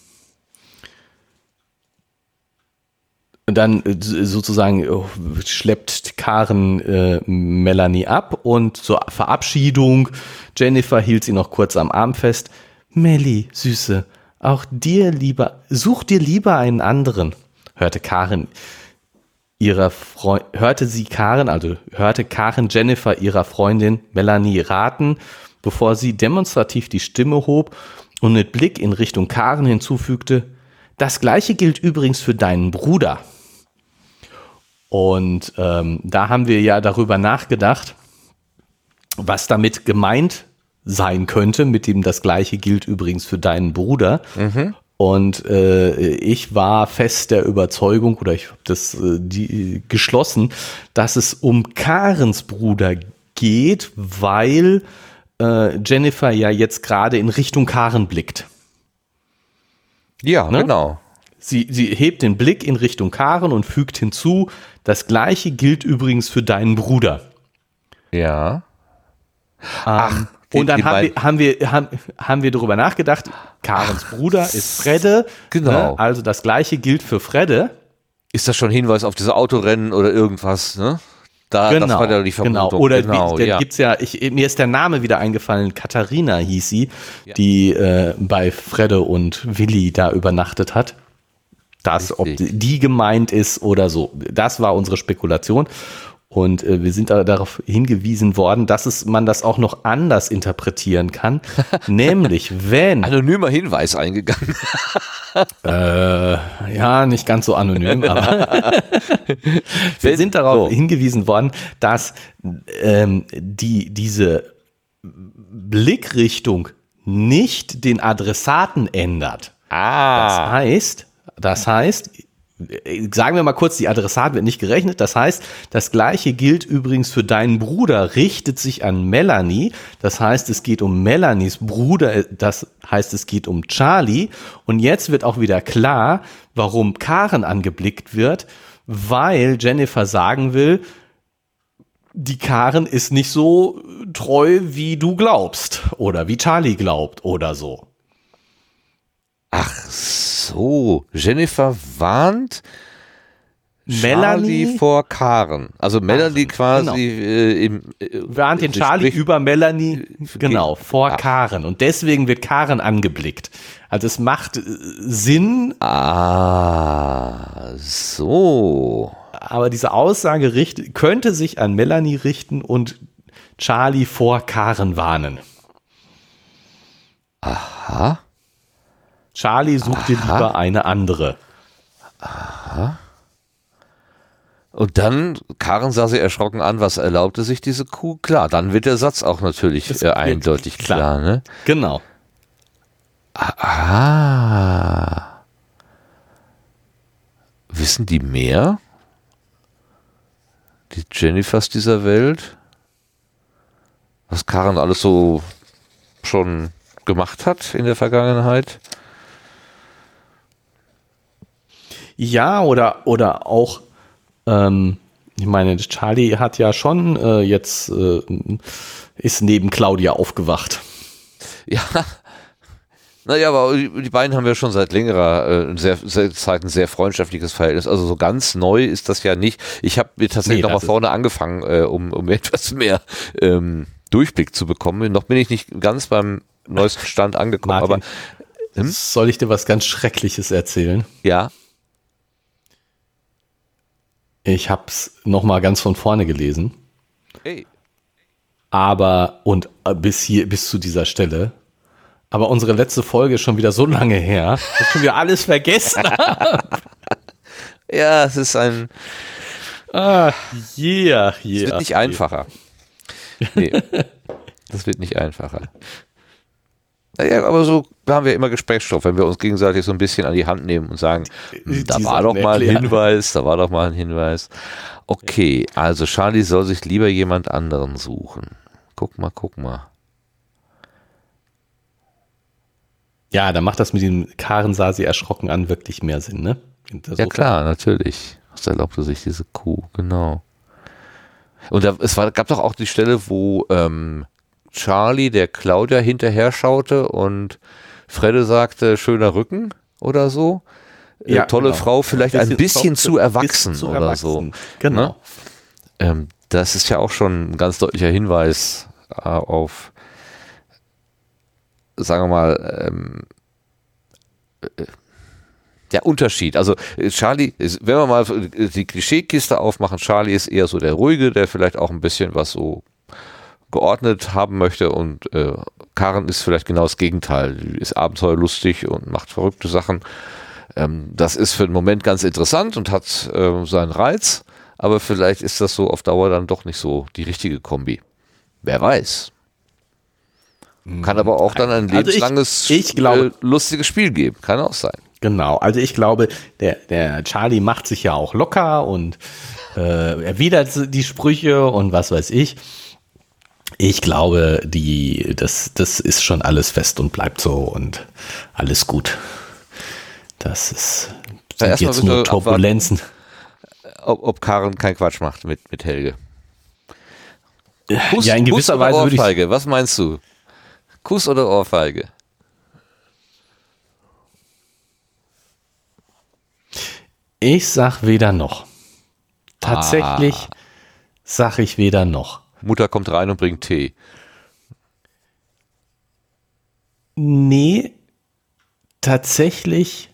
dann äh, sozusagen oh, schleppt Karen äh, Melanie ab und zur Verabschiedung, Jennifer hielt sie noch kurz am Arm fest. Melly, Süße, auch dir lieber, such dir lieber einen anderen, hörte Karen ihrer Freund, hörte sie Karen, also hörte Karen Jennifer ihrer Freundin Melanie raten, bevor sie demonstrativ die Stimme hob und mit Blick in Richtung Karen hinzufügte, das gleiche gilt übrigens für deinen Bruder. Und ähm, da haben wir ja darüber nachgedacht, was damit gemeint sein könnte, mit dem das gleiche gilt übrigens für deinen Bruder. Mhm. Und äh, ich war fest der Überzeugung, oder ich habe das äh, die, geschlossen, dass es um Karens Bruder geht, weil äh, Jennifer ja jetzt gerade in Richtung Karen blickt. Ja, ne? genau. Sie, sie hebt den Blick in Richtung Karen und fügt hinzu, das gleiche gilt übrigens für deinen Bruder. Ja. Ähm, Und dann haben wir, haben, wir, haben, haben wir darüber nachgedacht, Karens Ach, Bruder ist Fredde. Genau. Ne? Also das gleiche gilt für Fredde. Ist das schon Hinweis auf diese Autorennen oder irgendwas, ne? Da, genau, das war ja die Vermutung. Genau. Oder genau, wie, ja. gibt's ja, ich, mir ist der Name wieder eingefallen, Katharina hieß sie, ja. die äh, bei Fredde und Willi da übernachtet hat. Das, ob die gemeint ist oder so. Das war unsere Spekulation. Und äh, wir sind da darauf hingewiesen worden, dass es, man das auch noch anders interpretieren kann. *laughs* nämlich, wenn. Anonymer Hinweis eingegangen. *laughs* äh, ja, nicht ganz so anonym, aber *laughs* wir sind darauf so. hingewiesen worden, dass ähm, die, diese Blickrichtung nicht den Adressaten ändert. Ah. Das heißt, das heißt, sagen wir mal kurz, die Adressat wird nicht gerechnet. Das heißt, das gleiche gilt übrigens für deinen Bruder, richtet sich an Melanie. Das heißt, es geht um Melanies Bruder, das heißt, es geht um Charlie. Und jetzt wird auch wieder klar, warum Karen angeblickt wird, weil Jennifer sagen will, die Karen ist nicht so treu, wie du glaubst oder wie Charlie glaubt oder so. Ach so, Jennifer warnt Melanie Charlie vor Karen. Also Melanie Ach, quasi genau. äh, im äh, warnt den Charlie über Melanie genau vor Ach. Karen und deswegen wird Karen angeblickt. Also es macht äh, Sinn. Ah, so. Aber diese Aussage richt, könnte sich an Melanie richten und Charlie vor Karen warnen. Aha. Charlie sucht dir lieber eine andere. Aha. Und dann, Karen sah sie erschrocken an, was erlaubte sich diese Kuh? Klar, dann wird der Satz auch natürlich äh, eindeutig klar. klar, ne? Genau. Ah. Wissen die mehr? Die Jennifers dieser Welt? Was Karen alles so schon gemacht hat in der Vergangenheit? Ja, oder, oder auch, ähm, ich meine, Charlie hat ja schon äh, jetzt, äh, ist neben Claudia aufgewacht. *laughs* Ja. Naja, aber die beiden haben ja schon seit längerer äh, sehr, sehr Zeit ein sehr freundschaftliches Verhältnis. Also so ganz neu ist das ja nicht. Ich habe mir tatsächlich nee, noch mal vorne angefangen, äh, um, um *laughs* etwas mehr ähm, Durchblick zu bekommen. Noch bin ich nicht ganz beim neuesten Stand angekommen, Martin, aber hm? soll ich dir was ganz Schreckliches erzählen? Ja. Ich habe es noch mal ganz von vorne gelesen. Hey. Aber und äh, bis hier bis zu dieser Stelle. Aber unsere letzte Folge ist schon wieder so lange her, dass ich schon wieder alles vergessen habe. ja, es ist ein. Ah, yeah, yeah. Es wird nicht einfacher. Nee, das wird nicht einfacher. Naja, aber so haben wir immer Gesprächsstoff, wenn wir uns gegenseitig so ein bisschen an die Hand nehmen und sagen, hm, da war doch mal ein Hinweis, da war doch mal ein Hinweis. Okay, also Charlie soll sich lieber jemand anderen suchen. Guck mal, guck mal. Ja, da macht das mit dem Karen sah sie erschrocken an wirklich mehr Sinn, ne? Ja klar, natürlich. Was erlaubte sich diese Kuh, genau. Und da, es war, gab doch auch die Stelle, wo ähm, Charlie der Claudia hinterher schaute und Fredde sagte, schöner Rücken oder so. Äh, ja, tolle genau. Frau, vielleicht ein bisschen, zu erwachsen zu oder erwachsen. so. Genau. Ne? Ähm, das ist ja auch schon ein ganz deutlicher Hinweis äh, auf, sagen wir mal, ähm, äh, der Unterschied. Also äh, Charlie, wenn wir mal die Klischeekiste aufmachen, Charlie ist eher so der ruhige, der vielleicht auch ein bisschen was so geordnet haben möchte und äh, Karen ist vielleicht genau das Gegenteil. Die ist abenteuerlustig und macht verrückte Sachen. Ähm, das ist für den Moment ganz interessant und hat äh, seinen Reiz, aber vielleicht ist das so auf Dauer dann doch nicht so die richtige Kombi. Wer weiß. Kann aber auch dann ein also lebenslanges, ich, ich glaube, äh, lustiges Spiel geben. Kann auch sein. Genau, also ich glaube, der, der Charlie macht sich ja auch locker und äh, erwidert die Sprüche und was weiß ich. Ich glaube, die, das, das ist schon alles fest und bleibt so und alles gut. Das ist sind jetzt nur Turbulenzen. Ob, ob Karen keinen Quatsch macht mit, mit Helge. Kuss, ja, in gewisser Weise würde ich. Was meinst du? Kuss oder Ohrfeige? Ich sag weder noch. Tatsächlich ah. sag ich weder noch. Mutter kommt rein und bringt Tee. Nee, tatsächlich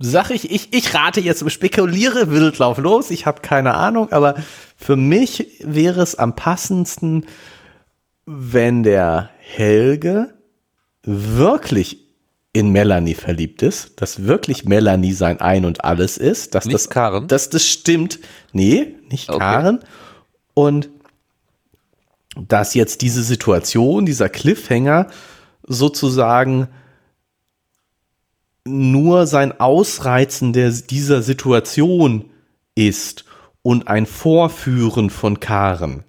sag ich, ich, ich rate jetzt, spekuliere Wildlauf los, ich habe keine Ahnung, aber für mich wäre es am passendsten, wenn der Helge wirklich in Melanie verliebt ist, dass wirklich Melanie sein Ein und Alles ist, dass nicht das Karen, dass das stimmt. Nee, nicht okay. Karen. Und dass jetzt diese Situation, dieser Cliffhanger sozusagen nur sein Ausreizen der, dieser Situation ist und ein Vorführen von Karen.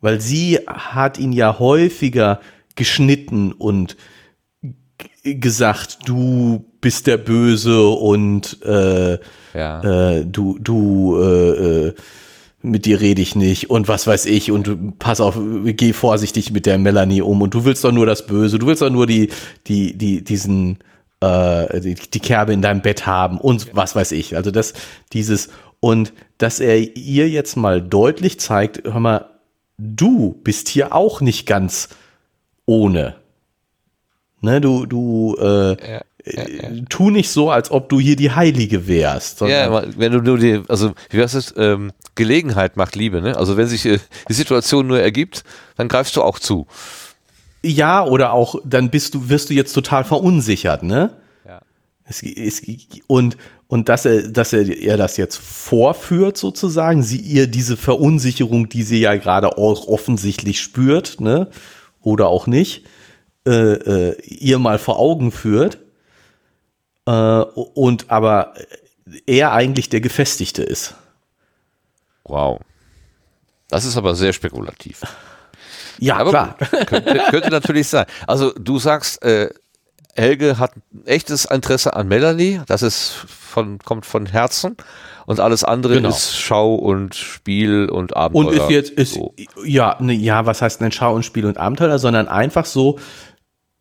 Weil sie hat ihn ja häufiger geschnitten und gesagt, du bist der Böse und äh, ja. äh, du, du äh, äh mit dir rede ich nicht und was weiß ich und pass auf, geh vorsichtig mit der Melanie um und du willst doch nur das Böse, du willst doch nur die, die, die, diesen, äh, die, die Kerbe in deinem Bett haben und was weiß ich. Also das, dieses, und dass er ihr jetzt mal deutlich zeigt, hör mal, du bist hier auch nicht ganz ohne. Ne, du, du, äh, ja. Ja, ja. tu nicht so, als ob du hier die Heilige wärst. Ja, wenn du nur die, also wie heißt es, ähm, Gelegenheit macht Liebe, ne? Also wenn sich äh, die Situation nur ergibt, dann greifst du auch zu. Ja, oder auch, dann bist du, wirst du jetzt total verunsichert, ne? Ja. Es, es, und, und dass er, dass er, er das jetzt vorführt, sozusagen, sie ihr diese Verunsicherung, die sie ja gerade auch offensichtlich spürt, ne? Oder auch nicht, äh, äh, ihr mal vor Augen führt äh, und aber er eigentlich der Gefestigte ist. Wow. Das ist aber sehr spekulativ. *laughs* Ja, aber klar. Könnte, könnte, natürlich sein. Also du sagst, äh, Helge hat ein echtes Interesse an Melanie. Das ist von, kommt von Herzen und alles andere Genau. ist Schau und Spiel und Abenteuer. Und ist jetzt, ist, So. ja, ne, ja, was heißt denn Schau und Spiel und Abenteuer, sondern einfach so,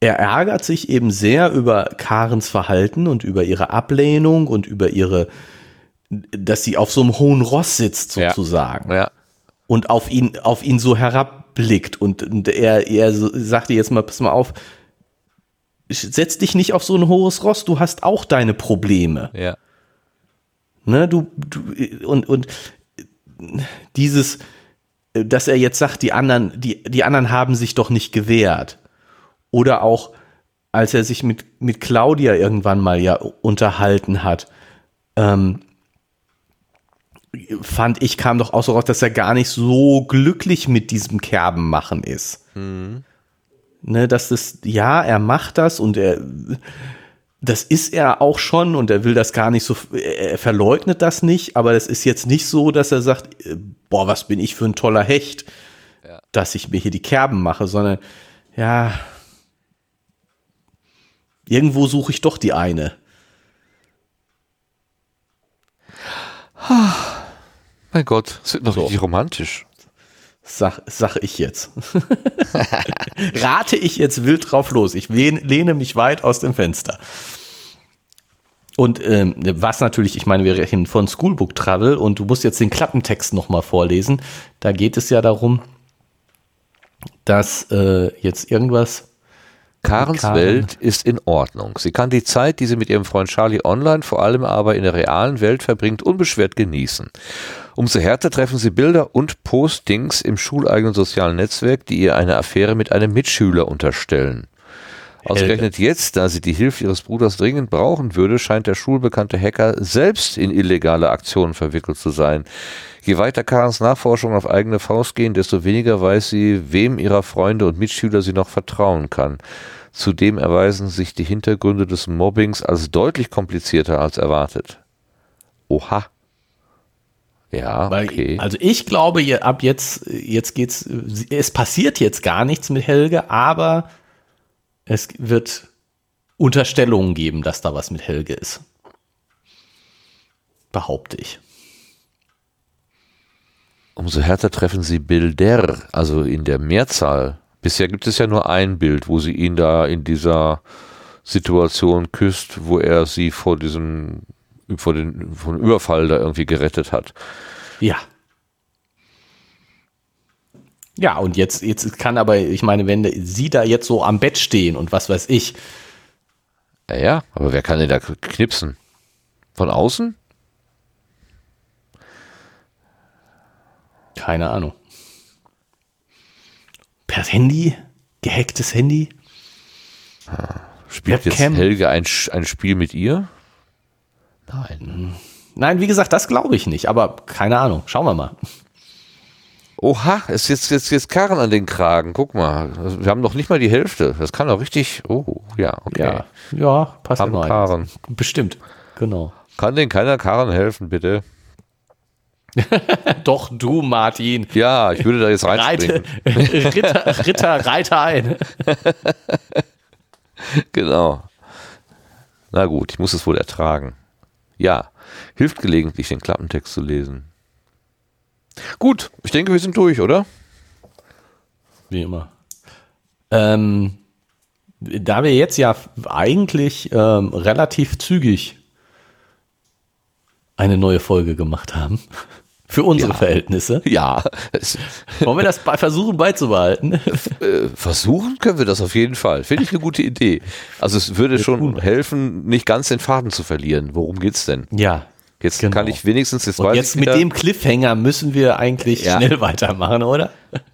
er ärgert sich eben sehr über Karens Verhalten und über ihre Ablehnung und über ihre, dass sie auf so einem hohen Ross sitzt Ja. sozusagen Ja, und auf ihn, auf ihn so herabblickt und, und er, er so, sagte jetzt mal, pass mal auf, setz dich nicht auf so ein hohes Ross, du hast auch deine Probleme. ja. Ne, du, du und, und dieses, dass er jetzt sagt, die anderen, die, die anderen haben sich doch nicht gewehrt. Oder auch, als er sich mit, mit Claudia irgendwann mal ja unterhalten hat, ähm, fand ich, kam doch auch so raus, dass er gar nicht so glücklich mit diesem Kerbenmachen ist. Ne, dass das, ja, er macht das und er, das ist er auch schon und er will das gar nicht so, er verleugnet das nicht, aber das ist jetzt nicht so, dass er sagt, äh, boah, was bin ich für ein toller Hecht, dass ich mir hier die Kerben mache, sondern ja, irgendwo suche ich doch die eine. Mein Gott, es wird noch So. richtig romantisch. Sag, sag ich jetzt. *laughs* Rate ich jetzt wild drauf los. Ich lehne, lehne mich weit aus dem Fenster. Und ähm, was natürlich, ich meine, wir reden von Schoolbook Travel und du musst jetzt den Klappentext nochmal vorlesen. Da geht es ja darum, dass äh, jetzt irgendwas. Karens Karen. Welt ist in Ordnung. Sie kann die Zeit, die sie mit ihrem Freund Charlie online, vor allem aber in der realen Welt verbringt, unbeschwert genießen. Umso härter treffen sie Bilder und Postings im schuleigenen sozialen Netzwerk, die ihr eine Affäre mit einem Mitschüler unterstellen. Ausgerechnet jetzt, da sie die Hilfe ihres Bruders dringend brauchen würde, scheint der schulbekannte Hacker selbst in illegale Aktionen verwickelt zu sein. Je weiter Karens Nachforschungen auf eigene Faust gehen, desto weniger weiß sie, wem ihrer Freunde und Mitschüler sie noch vertrauen kann. Zudem erweisen sich die Hintergründe des Mobbings als deutlich komplizierter als erwartet. Oha. Ja, Weil, okay. Also ich glaube, ab jetzt, jetzt geht's, es passiert jetzt gar nichts mit Helge, aber es wird Unterstellungen geben, dass da was mit Helge ist. Behaupte ich. Umso härter treffen sie Bilder, also in der Mehrzahl. Bisher gibt es ja nur ein Bild, wo sie ihn da in dieser Situation küsst, wo er sie vor diesem, vor den, vor dem Überfall da irgendwie gerettet hat. Ja. Ja, und jetzt, jetzt kann aber, ich meine, wenn sie da jetzt so am Bett stehen und was weiß ich, Ja, ja, aber wer kann denn da knipsen? Von außen? keine Ahnung. Per Handy? Gehacktes Handy? Spielt Webcam? jetzt Helge ein, ein Spiel mit ihr? Nein. Nein, wie gesagt, das glaube ich nicht, aber keine Ahnung. Schauen wir mal. Oha, ist jetzt, jetzt, jetzt Karren an den Kragen. Guck mal, wir haben noch nicht mal die Hälfte. Das kann doch richtig. Oh, ja, okay. Ja, ja, passt immer. Karen. Bestimmt, genau. Kann denn keiner Karen helfen, bitte? *laughs* Doch, du, Martin. Ja, ich würde da jetzt Reite, reinspringen. *laughs* Ritter, Ritter, reite ein. *laughs* Genau. Na gut, ich muss es wohl ertragen. Ja, hilft gelegentlich, den Klappentext zu lesen. Gut, ich denke, wir sind durch, oder? Wie immer. Ähm, da wir jetzt ja eigentlich ähm, relativ zügig eine neue Folge gemacht haben, für unsere Ja. Verhältnisse, Ja, wollen wir das versuchen beizubehalten? äh, versuchen können wir das auf jeden Fall. Finde ich eine gute Idee. Also es würde schon helfen, nicht ganz den Faden zu verlieren. Worum geht's denn? ja. Jetzt Genau. kann ich wenigstens, jetzt Und jetzt mit wieder, dem Cliffhanger müssen wir eigentlich Ja. schnell weitermachen, oder?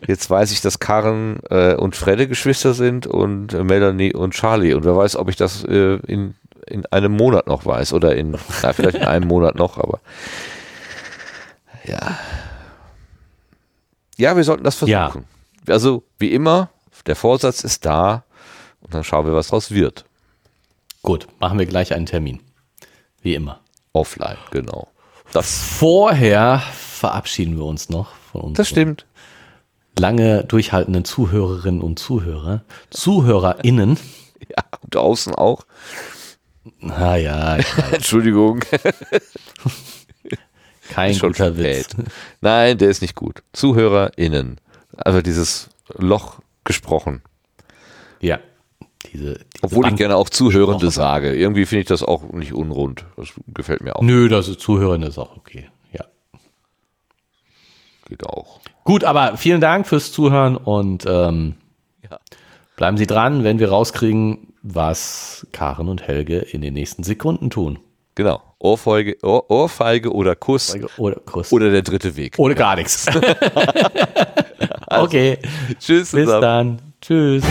jetzt weiß ich, dass Karen äh, und Fredde Geschwister sind und Melanie und Charlie. Und wer weiß, ob ich das äh, in, in einem Monat noch weiß oder in, na, vielleicht in einem Monat noch, aber ja. Ja, wir sollten das Ja. versuchen. Also, wie immer, der Vorsatz ist da und dann schauen wir, was draus wird. Gut, machen wir gleich einen Termin. Wie immer. Offline, genau. Das, Vorher verabschieden wir uns noch von uns. das stimmt. lange durchhaltenden Zuhörerinnen und Zuhörer, ZuhörerInnen. *laughs* Ja, und außen auch. Naja, *laughs* Entschuldigung. *laughs* kein Ist schon guter Witz. spät. Nein, der ist nicht gut. ZuhörerInnen. Also dieses Loch gesprochen. Ja. Diese, diese Obwohl ich Band- gerne auch Zuhörende sage. Irgendwie finde ich das auch nicht unrund. Das gefällt mir auch. Nö, das ist Zuhören ist auch okay. Ja. Geht auch. Gut, aber vielen Dank fürs Zuhören und ähm, Ja. bleiben Sie dran, wenn wir rauskriegen, was Karen und Helge in den nächsten Sekunden tun. Genau. Ohrfeige, Ohr, Ohrfeige oder Kuss Oder Kuss. oder der dritte Weg. Oder gar nichts. *laughs* okay, Tschüss bis zusammen. dann. Tschüss.